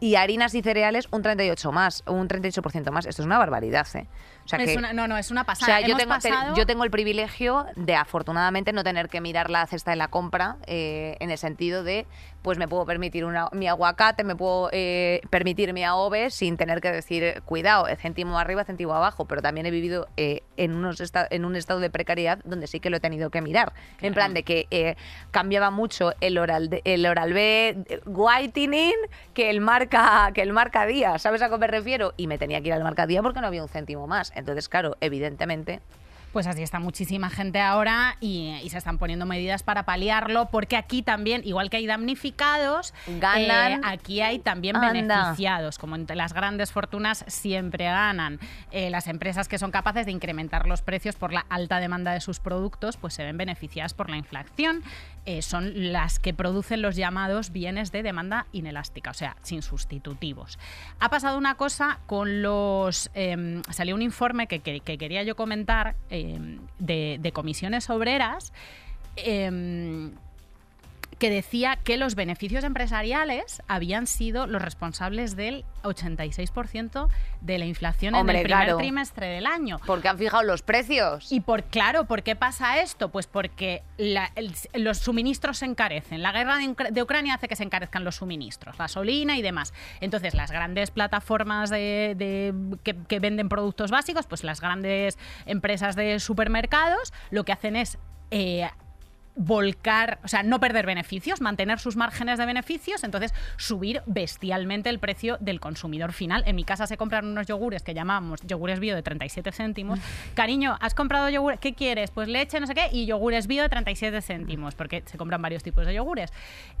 y harinas y cereales un 38 más, un 38% más. Esto es una barbaridad, ¿eh? O sea que, una- no, no, es una o pasada. sea, yo tengo, te- yo tengo el privilegio de afortunadamente no tener que mirar la cesta de la compra eh, en el sentido de, pues me puedo permitir una- mi aguacate, me puedo eh, permitir mi AOVE sin tener que decir, eh, cuidado, el céntimo arriba céntimo abajo, pero también he vivido eh, en, unos en un estado de precariedad donde sí que lo he tenido que mirar. En plan de que eh, cambiaba mucho el oral, de- el oral B eh, whitening que el marca que el marca día, ¿sabes a qué me refiero? Y me tenía que ir al marca día porque no había un céntimo más. Entonces, claro, evidentemente Pues así está muchísima gente ahora y, y se están poniendo medidas para paliarlo, porque aquí también, igual que hay damnificados, Ganan. eh, aquí hay también Anda. beneficiados. Como entre las grandes fortunas siempre ganan. Eh, las empresas que son capaces de incrementar los precios por la alta demanda de sus productos, pues se ven beneficiadas por la inflación. Eh, son las que producen los llamados bienes de demanda inelástica, o sea, sin sustitutivos. Ha pasado una cosa con los... em, salió un informe que, que- que quería yo comentar de, comisiones obreras. em, que decía que los beneficios empresariales habían sido los responsables del 86% de la inflación Hombre, en el primer claro. trimestre del año. porque han fijado los precios. Y por claro, ¿por qué pasa esto? Pues porque la- el- los suministros se encarecen. La guerra de, Ucra- de Ucrania hace que se encarezcan los suministros, gasolina y demás. Entonces, las grandes plataformas de, de- que, que venden productos básicos, pues las grandes empresas de supermercados, lo que hacen es eh, volcar, o sea, no perder beneficios, mantener sus márgenes de beneficios, entonces subir bestialmente el precio del consumidor final. En mi casa se compran unos yogures que llamamos yogures bio de 37 céntimos. (laughs) Cariño, ¿has comprado yogur? ¿Qué quieres? Pues leche, no sé qué, y yogures bio de 37 céntimos, porque se compran varios tipos de yogures.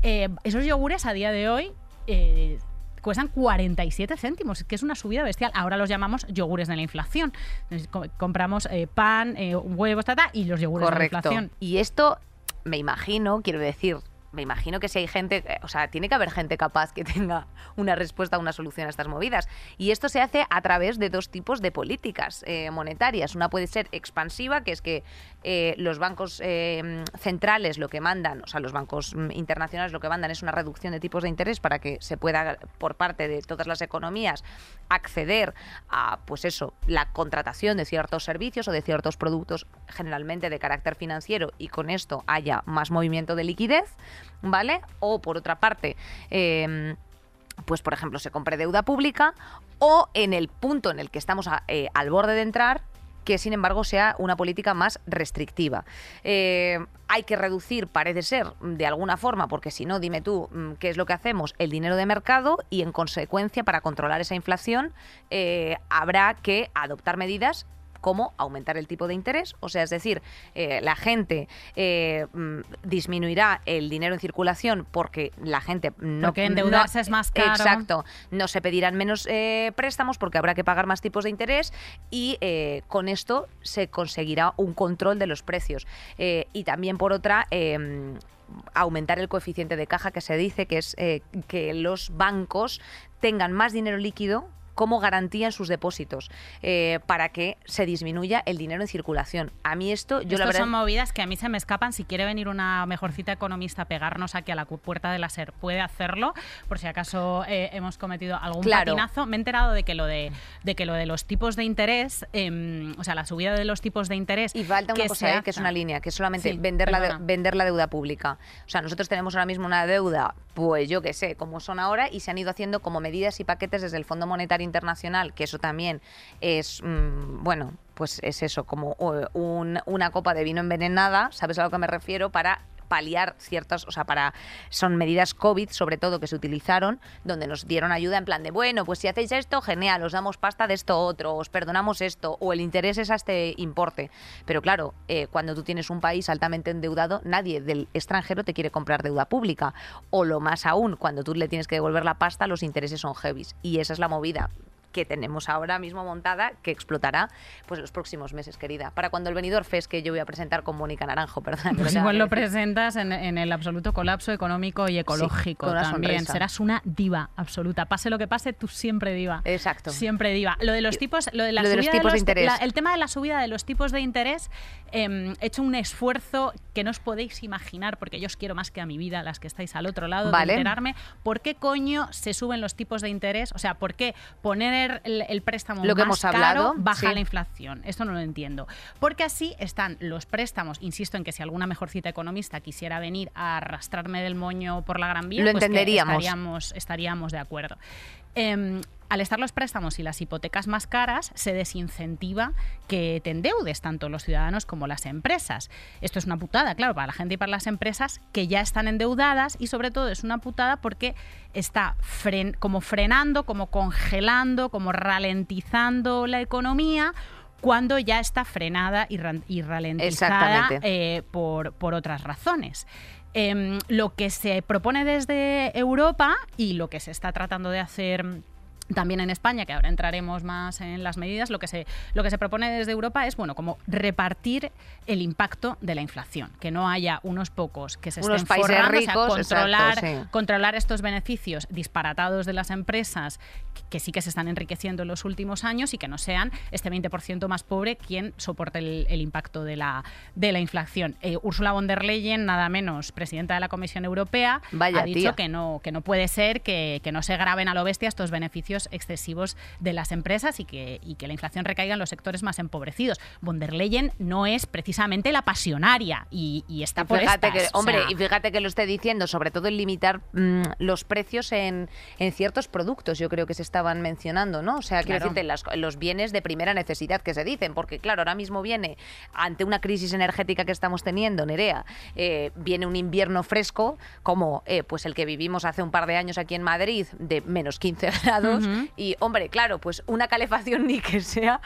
Eh, esos yogures a día de hoy... eh, cuestan 47 céntimos, que es una subida bestial. Ahora los llamamos yogures de la inflación. Entonces, compramos eh, pan, eh, huevos, tata, y los yogures de la inflación. Y esto, me imagino, quiero decir, me imagino que si hay gente, eh, o sea, tiene que haber gente capaz que tenga una respuesta, una solución a estas movidas. Y esto se hace a través de dos tipos de políticas eh, monetarias. Una puede ser expansiva, que es que eh, los bancos eh, centrales lo que mandan, o sea, los bancos mm, internacionales lo que mandan es una reducción de tipos de interés para que se pueda, por parte de todas las economías, acceder a, pues eso, la contratación de ciertos servicios o de ciertos productos generalmente de carácter financiero y con esto haya más movimiento de liquidez, ¿vale? O por otra parte, em, pues por ejemplo se compre deuda pública o en el punto en el que estamos eh, al borde de entrar que sin embargo sea una política más restrictiva. Eh, hay que reducir, parece ser, de alguna forma, porque si no, dime tú, mm, ¿qué es lo que hacemos? El dinero de mercado y en consecuencia, para controlar esa inflación, eh, habrá que adoptar medidas como aumentar el tipo de interés, o sea, es decir, eh, la gente eh, mm, disminuirá el dinero en circulación porque la gente no... Porque endeudarse no- es más caro. Exacto, no se pedirán menos eh, préstamos porque habrá que pagar más tipos de interés y con esto se conseguirá un control de los precios. Y también por otra... eh, aumentar el coeficiente de caja que se dice que es eh, que los bancos tengan más dinero líquido como garantía en sus depósitos eh, para que se disminuya el dinero en circulación. A mí esto, yo la Estos verdad... son movidas que a mí se me escapan. Si quiere venir una mejorcita economista a pegarnos aquí a la puerta de la SER, puede hacerlo, por si acaso eh, hemos cometido algún Claro. patinazo. Me he enterado de que lo de, de que lo de los tipos de interés, em, o sea, la subida de los tipos de interés. Y falta una que cosa, eh, que es una línea, que es solamente Sí, vender, la de- vender la deuda pública. O sea, nosotros tenemos ahora mismo una deuda, pues yo qué sé, como son ahora, y se han ido haciendo como medidas y paquetes desde el Fondo Monetario Internacional, que eso también es, mm, bueno, pues es eso, como eh, un- una copa de vino envenenada, ¿sabes a lo que me refiero? Para paliar ciertas, o sea, para son medidas COVID sobre todo que se utilizaron, donde nos dieron ayuda en plan de, bueno, pues si hacéis esto, genial, os damos pasta de esto otro, os perdonamos esto, o el interés es a este importe. Pero claro, eh, cuando tú tienes un país altamente endeudado, nadie del extranjero te quiere comprar deuda pública. O lo más aún, cuando tú le tienes que devolver la pasta, los intereses son heavies. Y esa es la movida que tenemos ahora mismo montada que explotará pues los próximos meses, querida. Para cuando el venidor FES que yo voy a presentar con Mónica Naranjo, perdón. Pues igual lo presentas en, en el absoluto colapso económico y ecológico una también. sonrisa. Serás una diva absoluta. Pase lo que pase, tú siempre diva. Exacto. Siempre diva. Lo de los tipos, lo de la Lo de los tipos de interés. la- el tema de la subida de los tipos de interés, em, he hecho un esfuerzo que no os podéis imaginar, porque yo os quiero más que a mi vida, las que estáis al otro lado, Vale. de enterarme. ¿Por qué coño se suben los tipos de interés? O sea, ¿por qué poner el, el préstamo Lo que más hemos caro hablado, baja sí. la inflación? Esto no lo entiendo. Porque así están los préstamos. Insisto en que si alguna mejorcita economista quisiera venir a arrastrarme del moño por la gran vía, Lo pues que entenderíamos. estaríamos, estaríamos de acuerdo. Em, al estar los préstamos y las hipotecas más caras, se desincentiva que te endeudes tanto los ciudadanos como las empresas. Esto es una putada, claro, para la gente y para las empresas que ya están endeudadas y sobre todo es una putada porque está como frenando, como congelando, como ralentizando la economía cuando ya está frenada y, ralentizada eh, por, por otras razones. Em, lo que se propone desde Europa y lo que se está tratando de hacer también en España, que ahora entraremos más en las medidas, lo que se, lo que se propone desde Europa es bueno, como repartir el impacto de la inflación, que no haya unos pocos que se estén forrando, ricos, controlar, controlar estos beneficios disparatados de las empresas que, sí que se están enriqueciendo en los últimos años y que no sean este 20% más pobre quien soporte el, impacto de la, de la inflación. Eh, Ursula von der Leyen, nada menos presidenta de la Comisión Europea, ha dicho que no, que no puede ser que, que no se graben a lo bestia estos beneficios excesivos de las empresas y que, que la inflación recaiga en los sectores más empobrecidos. Von der Leyen no es precisamente la pasionaria y, está por fíjate que, Hombre, y fíjate que lo esté diciendo, sobre todo en limitar mm, los precios en, ciertos productos, yo creo que se estaban mencionando, ¿no? O sea, quiero decirte, los bienes de primera necesidad que se dicen, porque claro, ahora mismo viene, ante una crisis energética que estamos teniendo, Nerea, eh, viene un invierno fresco, como eh, pues el que vivimos hace un par de años aquí en Madrid, de menos 15 (laughs) grados, y, hombre, claro, pues una calefacción (laughs) ni que sea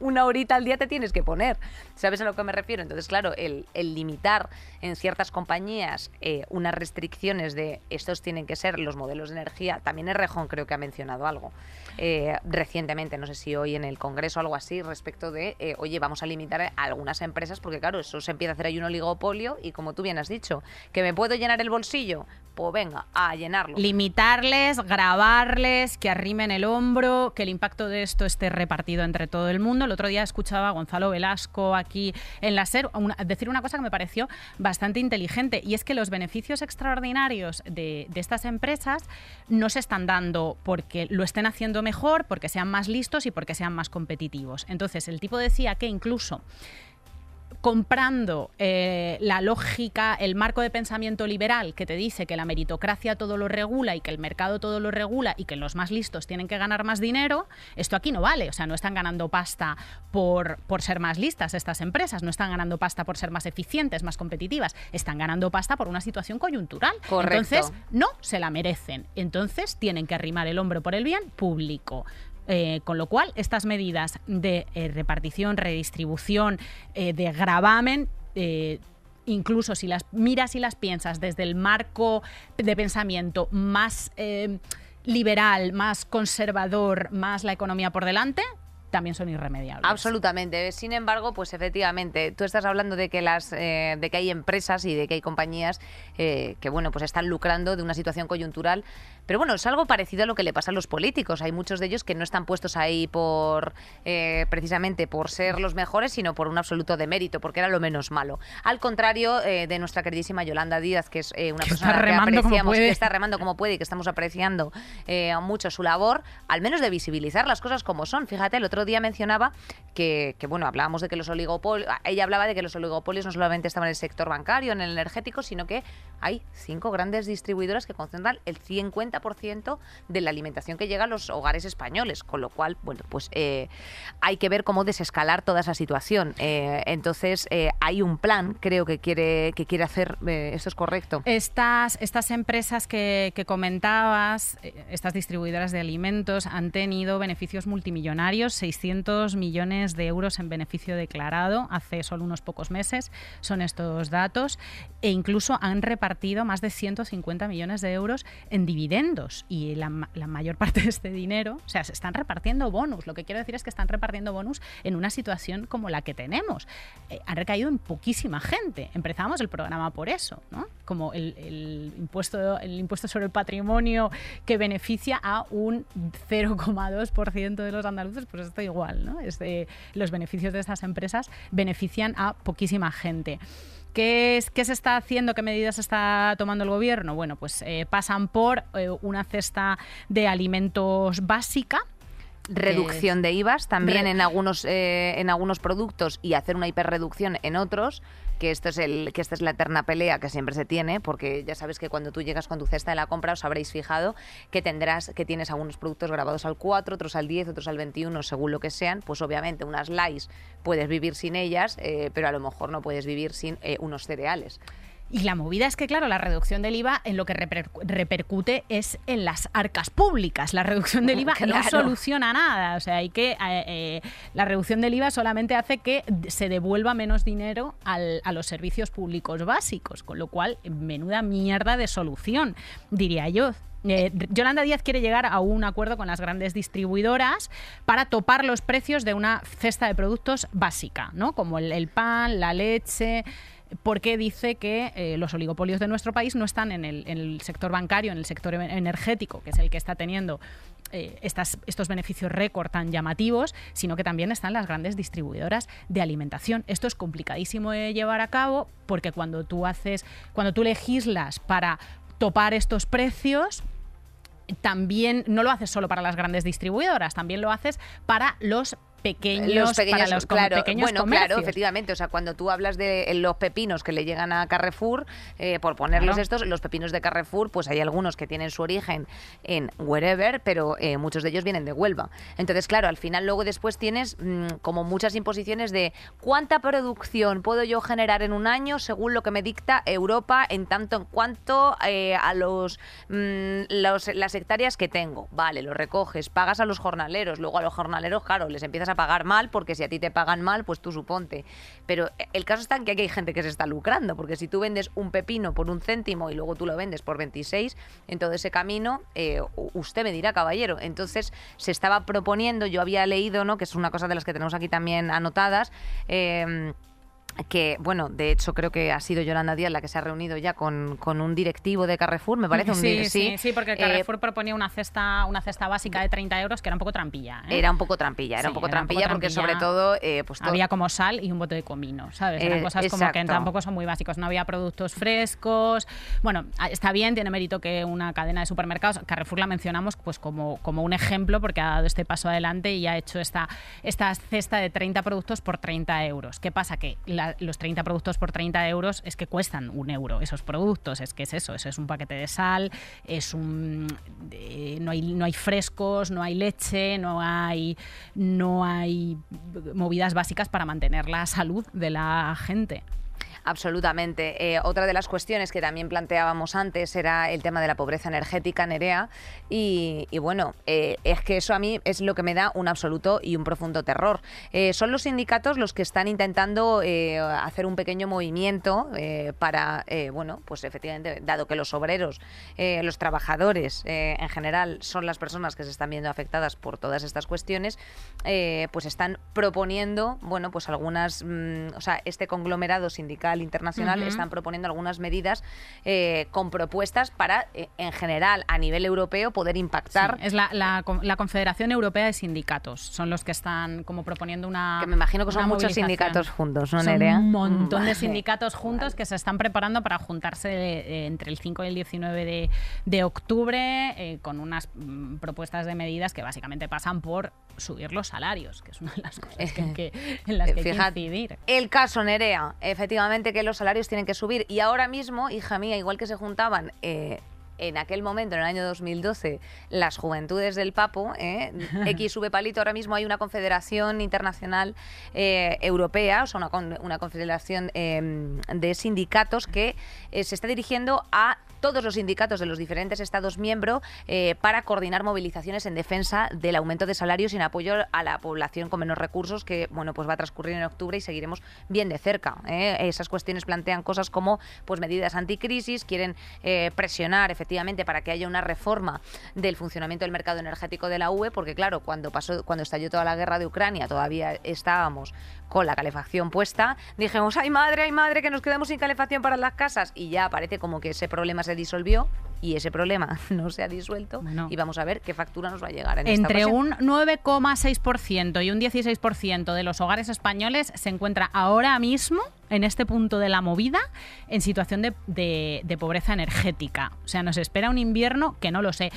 una horita al día te tienes que poner. ¿Sabes a lo que me refiero? Entonces, claro, el, limitar en ciertas compañías eh, unas restricciones de estos tienen que ser los modelos de energía, también es Rejón creo que ha mencionado algo eh, recientemente, no sé si hoy en el Congreso o algo así, respecto de, eh, oye, vamos a limitar a algunas empresas porque, claro, eso se empieza a hacer ahí un oligopolio y, como tú bien has dicho, que me puedo llenar el bolsillo, pues venga, a llenarlo. Limitarles, grabarles, que arrimen el hombro, que el impacto de esto esté repartido entre todo el mundo. El otro día escuchaba a Gonzalo Velasco aquí en la SER decir una cosa que me pareció bastante inteligente y es que los beneficios extraordinarios de, de estas empresas no se están dando porque lo estén haciendo mejor, porque sean más listos y porque sean más competitivos. Entonces, el tipo decía que incluso comprando eh, la lógica, el marco de pensamiento liberal que te dice que la meritocracia todo lo regula y que el mercado todo lo regula y que los más listos tienen que ganar más dinero, esto aquí no vale. O sea, no están ganando pasta por, por ser más listas estas empresas, no están ganando pasta por ser más eficientes, más competitivas, están ganando pasta por una situación coyuntural. Entonces, no se la merecen. Entonces, tienen que arrimar el hombro por el bien público. Eh, con lo cual, estas medidas de eh, repartición, redistribución, eh, de gravamen, incluso si las miras y las piensas desde el marco de pensamiento más liberal, más conservador, más la economía por delante, también son irremediables. Absolutamente. Sin embargo, pues efectivamente, tú estás hablando de que las, eh, de que hay empresas y de que hay compañías eh, que bueno, pues están lucrando de una situación coyuntural. Pero bueno, es algo parecido a lo que le pasa a los políticos. Hay muchos de ellos que no están puestos ahí por eh, precisamente por ser los mejores, sino por un absoluto de mérito, porque era lo menos malo. Al contrario de nuestra queridísima Yolanda Díaz, que es una persona que apreciamos, que está remando como puede y que estamos apreciando mucho su labor, al menos de visibilizar las cosas como son. Fíjate, el otro día mencionaba que, bueno, hablábamos de que los oligopolios, ella hablaba de que los oligopolios no solamente estaban en el sector bancario, en el energético, sino que hay cinco grandes distribuidoras que concentran el 50% de la alimentación que llega a los hogares españoles, con lo cual, bueno, pues eh, hay que ver cómo desescalar toda esa situación. Eh, entonces, eh, hay un plan, creo que quiere, que quiere hacer, esto es correcto. Estas, estas empresas que, que comentabas, estas distribuidoras de alimentos, han tenido beneficios multimillonarios, 600 millones de euros en beneficio declarado hace solo unos pocos meses, son estos datos, e incluso han repartido más de 150 millones de euros en dividendos y la, mayor parte de este dinero, o sea, se están repartiendo bonus. Lo que quiero decir es que están repartiendo bonus en una situación como la que tenemos. Eh, han recaído en poquísima gente. Empezamos el programa por eso, ¿no? Como el, impuesto, el impuesto sobre el patrimonio que beneficia a un 0,2% de los andaluces, pues esto igual, ¿no? Es de, los beneficios de estas empresas benefician a poquísima gente. ¿Qué, es, ¿Qué, se está haciendo? ¿Qué medidas está tomando el gobierno? Bueno, pues eh, pasan por eh, una cesta de alimentos básica, reducción de IVAs también en algunos eh, en algunos productos y hacer una hiperreducción en otros que esto es el que esta es la eterna pelea que siempre se tiene, porque ya sabes que cuando tú llegas con tu cesta de la compra os habréis fijado que tendrás que tienes algunos productos grabados al 4, otros al 10, otros al 21, según lo que sean, pues obviamente unas lice puedes vivir sin ellas, eh, pero a lo mejor no puedes vivir sin eh, unos cereales. Y la movida es que, claro, la reducción del IVA en lo que repercute es en las arcas públicas. La reducción del IVA no soluciona nada. O sea, hay que. Eh, eh, la reducción del IVA solamente hace que se devuelva menos dinero a los servicios públicos básicos. Con lo cual, menuda mierda de solución, diría yo. Eh, Yolanda Díaz quiere llegar a un acuerdo con las grandes distribuidoras para topar los precios de una cesta de productos básica, ¿no? Como el pan, la leche, porque dice que eh, los oligopolios de nuestro país no están en el, sector bancario, en el sector energético, que es el que está teniendo eh, estos beneficios récord tan llamativos, sino que también están las grandes distribuidoras de alimentación. Esto es complicadísimo de llevar a cabo porque cuando tú haces, cuando tú legislas para topar estos precios, también no lo haces solo para las grandes distribuidoras, también lo haces para los pequeños, los pequeños para los claro, pequeños bueno, claro, efectivamente. O sea, cuando tú hablas de los pepinos que le llegan a Carrefour, eh, por ponerlos estos, los pepinos de Carrefour, pues hay algunos que tienen su origen en wherever, pero eh, muchos de ellos vienen de Huelva. Entonces, claro, al final luego después tienes mm, como muchas imposiciones de cuánta producción puedo yo generar en un año según lo que me dicta Europa en tanto en cuanto eh, a los, mm, los, las hectáreas que tengo. Vale, lo recoges, pagas a los jornaleros, luego a los jornaleros, claro, les empiezas a pagar mal, porque si a ti te pagan mal, pues tú suponte. Pero el caso está en que aquí hay gente que se está lucrando, porque si tú vendes un pepino por un céntimo y luego tú lo vendes por 26, en todo ese camino, eh, usted me dirá, caballero. Entonces se estaba proponiendo, yo había leído, ¿no? que es una cosa de las que tenemos aquí también anotadas, eh, que, bueno, de hecho creo que ha sido Yolanda Díaz la que se ha reunido ya con, un directivo de Carrefour, me parece un sí, sí, sí, porque Carrefour eh, proponía una cesta una cesta básica de 30 euros que era un poco trampilla. ¿eh? Era un poco trampilla, era un poco trampilla porque sobre todo... Eh, pues Había como sal y un bote de comino, ¿sabes? Eran cosas como que tampoco son muy básicos, no había productos frescos. Bueno, está bien, tiene mérito que una cadena de supermercados, Carrefour la mencionamos pues como, como un ejemplo porque ha dado este paso adelante y ha hecho esta, esta cesta de 30 productos por 30 euros. ¿Qué pasa? Que la los 30 productos por 30 euros es que cuestan un euro esos productos, es que es eso, eso es un paquete de sal, es un no hay no hay frescos, no hay leche, no hay no hay movidas básicas para mantener la salud de la gente. Absolutamente. Eh, otra de las cuestiones que también planteábamos antes era el tema de la pobreza energética, Nerea, y, bueno, eh, es que eso a mí es lo que me da un absoluto y un profundo terror. Eh, son los sindicatos los que están intentando hacer un pequeño movimiento para, bueno, pues efectivamente, dado que los obreros, los trabajadores en general son las personas que se están viendo afectadas por todas estas cuestiones, pues están proponiendo, bueno, pues algunas, mm, o sea, este conglomerado sindical internacional están proponiendo algunas medidas eh, con propuestas para, eh, en general, a nivel europeo, poder impactar. es la, la, Confederación Europea de Sindicatos, son los que están como proponiendo una. Que me imagino que son muchos sindicatos juntos, ¿no, Nerea? un montón de sindicatos juntos que se están preparando para juntarse eh, entre el 5 y el 19 de, octubre con unas mm, propuestas de medidas que básicamente pasan por subir los salarios, que es una de las cosas que, en las que hay que incidir. El caso Nerea, efectivamente que los salarios tienen que subir. Y ahora mismo, hija mía, igual que se juntaban eh, en aquel momento, en el año 2012, las juventudes del Papo, ¿eh? (laughs) X sube palito, ahora mismo hay una confederación internacional eh, europea, o sea, una, una confederación em, de sindicatos que eh, se está dirigiendo a todos los sindicatos de los diferentes Estados miembros para coordinar movilizaciones en defensa del aumento de salarios y en apoyo a la población con menos recursos que bueno pues va a transcurrir en octubre y seguiremos bien de cerca. Esas cuestiones plantean cosas como pues medidas anticrisis, quieren presionar efectivamente para que haya una reforma del funcionamiento del mercado energético de la UE, porque claro, cuando pasó, cuando estalló toda la guerra de Ucrania, todavía estábamos con la calefacción puesta, dijimos, ay madre, ay madre, que nos quedamos sin calefacción para las casas, y ya parece como que ese problema se disolvió y ese problema (laughs) no se ha disuelto y vamos a ver qué factura nos va a llegar. En Entre un 9,6% y un 16% de los hogares españoles se encuentra ahora mismo en este punto de la movida en situación de, pobreza energética. O sea, nos espera un invierno que no lo sé.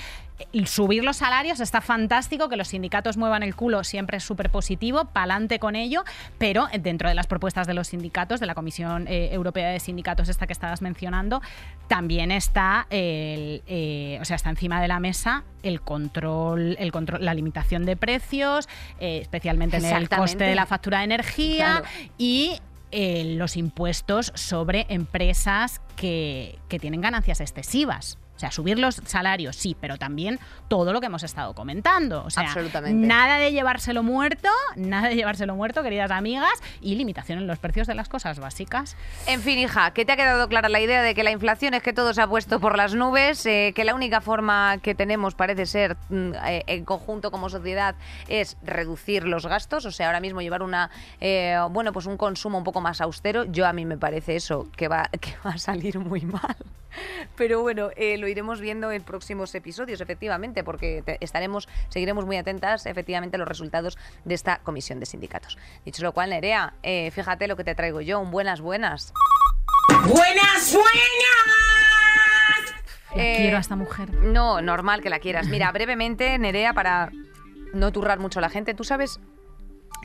Subir los salarios está fantástico, que los sindicatos muevan el culo siempre es súper positivo, pa'lante con ello, pero dentro de las propuestas de los sindicatos, de la Comisión eh, Europea de Sindicatos, esta que estabas mencionando, también está, el, eh, o sea, está encima de la mesa el control, el control la limitación de precios, eh, especialmente en el coste de la factura de energía y los impuestos sobre empresas que, que tienen ganancias excesivas. O sea, subir los salarios, sí, pero también todo lo que hemos estado comentando. O sea, nada de llevárselo muerto, nada de llevárselo muerto, queridas amigas, y limitación en los precios de las cosas básicas. En fin, hija, que te ha quedado clara la idea de que la inflación es que todo se ha puesto por las nubes, eh, que la única forma que tenemos parece ser mm, eh, en conjunto como sociedad es reducir los gastos, o sea, ahora mismo llevar una, eh, bueno, pues un consumo un poco más austero. Yo a mí me parece eso que va, (laughs) que va a salir muy mal. Pero bueno, eh, lo iremos viendo en próximos episodios, efectivamente, porque estaremos, seguiremos muy atentas, efectivamente, a los resultados de esta comisión de sindicatos. Dicho lo cual, Nerea, eh, fíjate lo que te traigo yo, un buenas, buenas. ¡Buenas, buenas! Eh, quiero a esta mujer. No, normal que la quieras. Mira, brevemente, Nerea, para no turrar mucho a la gente, ¿tú sabes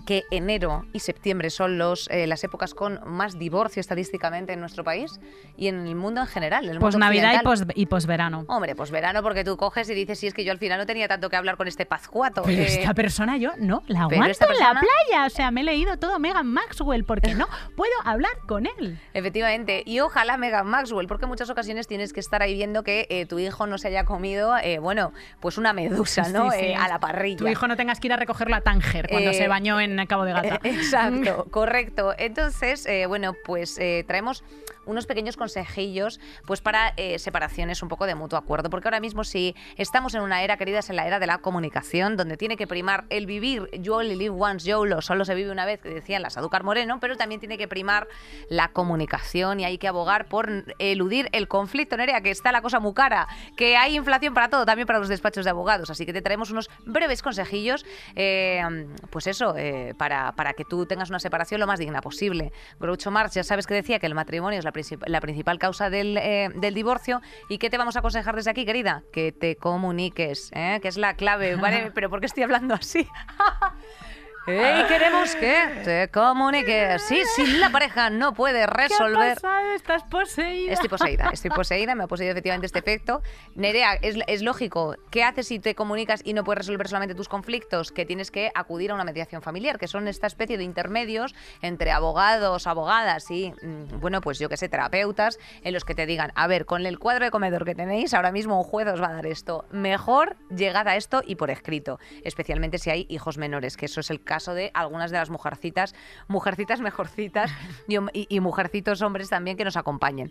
que enero y septiembre son los, eh, las épocas con más divorcio estadísticamente en nuestro país y en el mundo en general. pues Navidad y, posverano. Hombre, posverano porque tú coges y dices, si es que yo al final no tenía tanto que hablar con este pazcuato. Pero esta persona yo no, la aguanto en la playa. O sea, me he leído todo Megan Maxwell porque no (laughs) puedo hablar con él. Efectivamente. Y ojalá Megan Maxwell, porque en muchas ocasiones tienes que estar ahí viendo que eh, tu hijo no se haya comido, eh, bueno, pues una medusa, ¿no? a la parrilla. Tu hijo no tengas que ir a recogerlo a Tánger cuando se bañó en Cabo de Gata. Exacto, (laughs) correcto. Entonces, eh, bueno, pues eh, traemos unos pequeños consejillos pues para eh, separaciones un poco de mutuo acuerdo. Porque ahora mismo si estamos en una era, queridas, en la era de la comunicación, donde tiene que primar el vivir, you only live once, YOLO, solo se vive una vez, que decían las Adúcar Moreno, pero también tiene que primar la comunicación y hay que abogar por eludir el conflicto, Nerea, que está la cosa muy cara, que hay inflación para todo, también para los despachos de abogados. Así que te traemos unos breves consejillos, eh, pues eso, eh, para, para que tú tengas una separación lo más digna posible. Groucho Marx ya sabes que decía que el matrimonio es la la principal causa del, eh, del, divorcio. ¿Y qué te vamos a aconsejar desde aquí, querida? Que te comuniques, ¿eh? que es la clave, ¿vale? (laughs) Pero ¿por qué estoy hablando así? (laughs) Y queremos que te comuniques. Sí, si la pareja no puede resolver. ¿Qué ha Estás poseída. Estoy poseída, (laughs) estoy poseída, me ha poseído efectivamente este efecto. Nerea, es, es, lógico. ¿Qué haces si te comunicas y no puedes resolver solamente tus conflictos? Que tienes que acudir a una mediación familiar, que son esta especie de intermedios entre abogados, abogadas y, mm, bueno, pues yo que sé, terapeutas, en los que te digan, a ver, con el cuadro de comedor que tenéis, ahora mismo un juez os va a dar esto. Mejor llegad a esto y por escrito, especialmente si hay hijos menores, que eso es el caso de algunas de las mujercitas, mujercitas mejorcitas y, y, mujercitos hombres también que nos acompañen.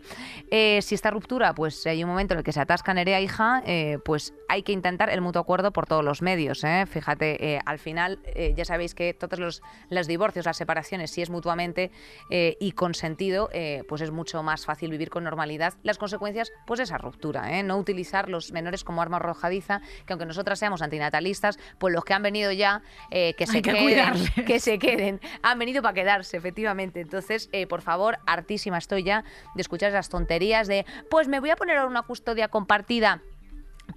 Eh, si esta ruptura, pues hay un momento en el que se atasca Nerea hija, eh, pues hay que intentar el mutuo acuerdo por todos los medios. ¿eh? Fíjate, al final ya sabéis que todos los, los, divorcios, las separaciones, si es mutuamente y consentido, pues es mucho más fácil vivir con normalidad. Las consecuencias, pues esa ruptura, no utilizar los menores como arma arrojadiza, que aunque nosotras seamos antinatalistas, pues los que han venido ya, que se queden que se queden. Han venido para quedarse, efectivamente. Entonces, eh, por favor, hartísima estoy ya de escuchar esas tonterías de, pues me voy a poner una custodia compartida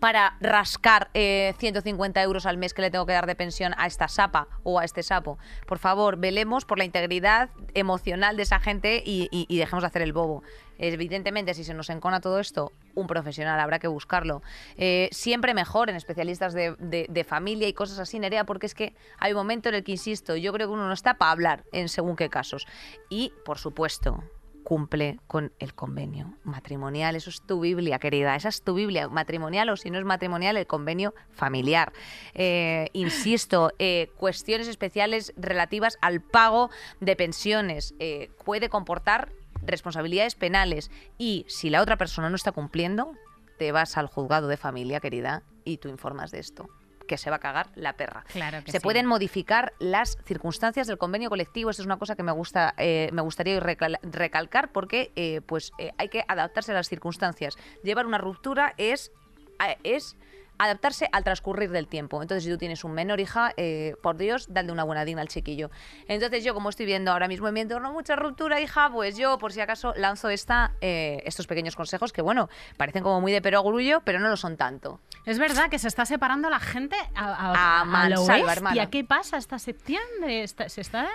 para rascar 150 eh, euros al mes que le tengo que dar de pensión a esta sapa o a este sapo. Por favor, velemos por la integridad emocional de esa gente y dejemos de hacer el bobo. Evidentemente, si se nos encona todo esto, un profesional habrá que buscarlo. Eh, siempre mejor en especialistas de, familia y cosas así, Nerea, porque es que hay un momento en el que, insisto, yo creo que uno no está para hablar en según qué casos. Y, por supuesto, cumple con el convenio matrimonial. Eso es tu Biblia, querida. Esa es tu Biblia matrimonial o si no es matrimonial, el convenio familiar. Eh, insisto, eh, cuestiones especiales relativas al pago de pensiones. puede comportar responsabilidades penales y si la otra persona no está cumpliendo, te vas al juzgado de familia, querida, y tú informas de esto que se va a cagar la perra. Claro se pueden modificar las circunstancias del convenio colectivo. Eso es una cosa que me gusta, eh, me gustaría recalcar porque, eh, pues, eh, hay que adaptarse a las circunstancias. Llevar una ruptura es es adaptarse al transcurrir del tiempo. Entonces, si tú tienes un menor hija, eh, por Dios, dale una buena digna al chiquillo. Entonces, yo como estoy viendo ahora mismo en mi entorno mucha ruptura, hija, pues yo, por si acaso, lanzo esta, eh, estos pequeños consejos que, bueno, parecen como muy de perogrullo, pero no lo son tanto. Es verdad que se está separando la gente a, a, A a lo mansalva, bestia. hermana. ¿Qué pasa hasta septiembre? Está- se está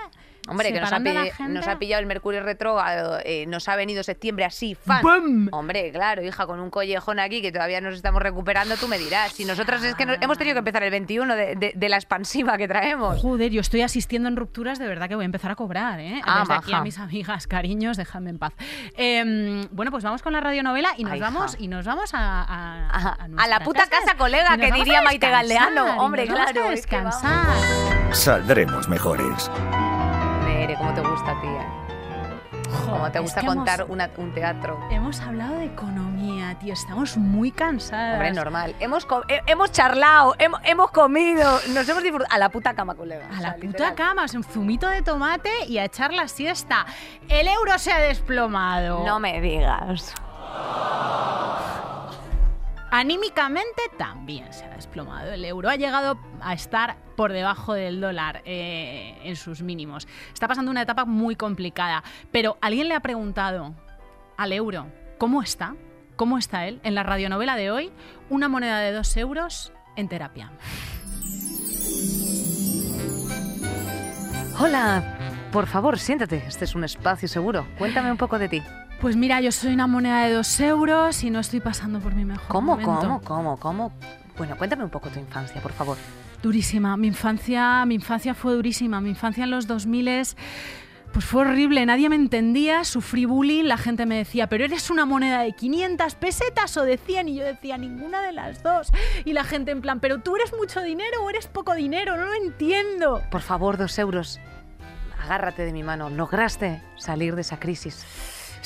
Hombre, que nos ha, nos pillado el Mercurio retrógrado, eh, nos ha venido septiembre así, fan. ¡Bum! Hombre, claro, hija, con un collejón aquí que todavía nos estamos recuperando, tú me dirás. Si nosotros es que no- hemos tenido que empezar el 21 de, de- de la expansiva que traemos. Joder, yo estoy asistiendo en rupturas, de verdad que voy a empezar a cobrar, ¿eh? Ah, Desde aquí maja. a mis amigas, cariños, dejadme en paz. Em, bueno, pues vamos con la radionovela y nos Ay, vamos hija. y nos vamos a, a, la puta casa, colega, nos que diría Maite descansar, Galdeano. y Hombre, nos vamos claro, a es que vamos. descansar. Saldremos mejores. ¿Cómo te gusta a ti? eh? ¿Cómo te gusta contar hemos- una- un teatro? Hemos hablado de economía, tío. Estamos muy cansadas. Hombre, normal. Hemos, hemos charlado, hemos, hemos comido, nos hemos disfrutado. A la puta cama, colega. A O la sea, puta literal. cama, un zumito de tomate y a echar la siesta. El euro se ha desplomado. No me digas. Anímicamente también se ha desplomado. El euro ha llegado a estar por debajo del dólar eh, en sus mínimos. Está pasando una etapa muy complicada. Pero alguien le ha preguntado al euro cómo está, cómo está él. En la radionovela de hoy, una moneda de dos euros en terapia. Hola, por favor, siéntate. Este es un espacio seguro. Cuéntame un poco de ti. Pues mira, yo soy una moneda de dos euros y no estoy pasando por mi mejor ¿Cómo, momento. cómo, cómo, cómo? Bueno, cuéntame un poco tu infancia, por favor. Durísima. Mi infancia, mi infancia fue durísima. Mi infancia en los 2000 pues fue horrible. Nadie me entendía, sufrí bullying. La gente me decía, pero eres una moneda de 500 pesetas o de 100. Y yo decía, ninguna de las dos. Y la gente en plan, pero tú eres mucho dinero o eres poco dinero. No lo entiendo. Por favor, dos euros. Agárrate de mi mano. Lograste salir de esa crisis.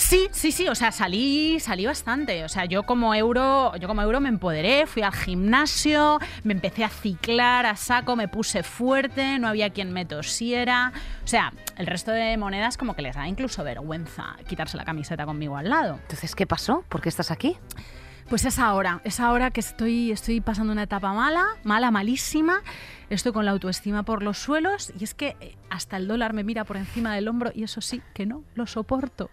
Sí, sí, sí, o sea, salí, salí bastante. O sea, yo como euro, yo como euro me empoderé, fui al gimnasio, me empecé a ciclar a saco, me puse fuerte, no había quien me tosiera. O sea, el resto de monedas como que les da incluso vergüenza quitarse la camiseta conmigo al lado. Entonces, ¿qué pasó? ¿Por qué estás aquí? Pues es ahora, es ahora que estoy, estoy pasando una etapa mala, mala, malísima. Estoy con la autoestima por los suelos y es que eh, hasta el dólar me mira por encima del hombro y eso sí que no lo soporto.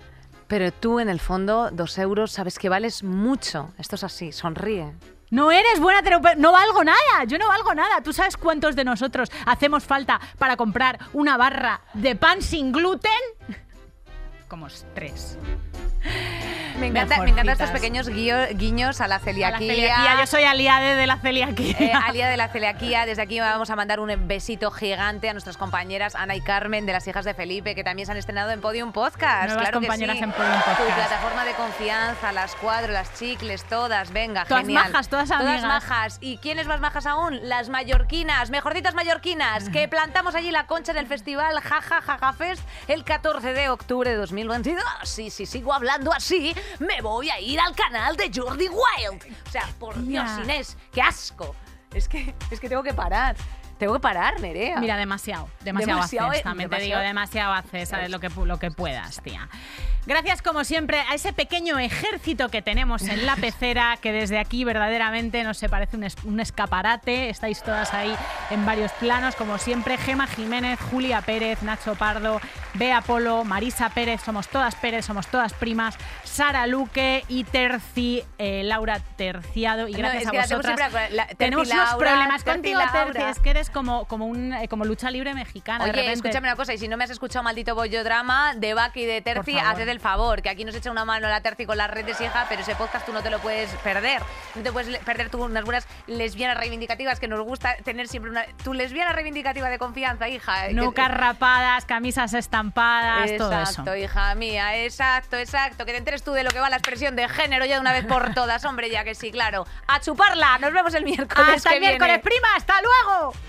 Pero tú, en el fondo, dos euros, sabes que vales mucho. Esto es así, sonríe. No eres buena terapeuta, no valgo nada, yo no valgo nada. ¿Tú sabes cuántos de nosotros hacemos falta para comprar una barra de pan sin gluten? Como tres. Me encanta, me encantan estos pequeños guio- guiños a la A la celiaquía. Yo soy aliade de la celiaquía. Eh, de la celiaquía, desde aquí vamos a mandar un besito gigante a nuestras compañeras Ana y Carmen de las hijas de Felipe, que también se han estrenado en Podium Podcast. Nuevas claro compañeras que sí. en Podium Tu Podcast. plataforma de confianza, las cuadros, las chicles, todas, venga, Todas genial. majas, todas amigas. majas. ¿Y quiénes más majas aún? Las mallorquinas, mejorcitas mallorquinas, que plantamos allí la concha en el festival Jaja Jaja Fest el 14 de octubre de 2022. Sí, sí, sigo hablando así, me voy a ir al canal de Jordi Wild. O sea, por. Dios, Inés, qué asco. Es que, es que tengo que parar. Tengo que parar, Nerea. Mira, demasiado, demasiado, Demasiado, haces, eh, también te demasiado. digo, demasiado haces, sabes lo que, pu- lo que puedas, tía. Gracias, como siempre, a ese pequeño ejército que tenemos en la pecera, que desde aquí verdaderamente nos se parece un, es- un escaparate. Estáis todas ahí en varios planos, como siempre. Gema Jiménez, Julia Pérez, Nacho Pardo, Bea Polo, Marisa Pérez, somos todas Pérez, somos todas primas, Sara Luque y Terci, eh, Laura Terciado. Y No, gracias es a que vosotras. la- Terci tenemos unos Laura, problemas Terci contigo, Laura. Terci. Es que eres como, como, un, eh, como lucha libre mexicana. Oye, escúchame una cosa, y si no me has escuchado maldito bollodrama de Baki y de Terci, haced el favor, que aquí nos echa una mano la Terci con las redes, hija, pero ese podcast tú no te lo puedes perder. No te puedes perder tú unas buenas lesbianas reivindicativas que nos gusta tener siempre una... Tu lesbiana reivindicativa de confianza, hija. No que- carrapadas, camisas estampadas, todo eso. Exacto, hija mía, exacto, exacto. Que te enteres tú de lo que va la expresión de género ya de una vez por (laughs) todas, hombre, ya que sí, claro. ¡A chuparla! Nos vemos el miércoles Hasta que el miércoles, viene. prima, hasta luego.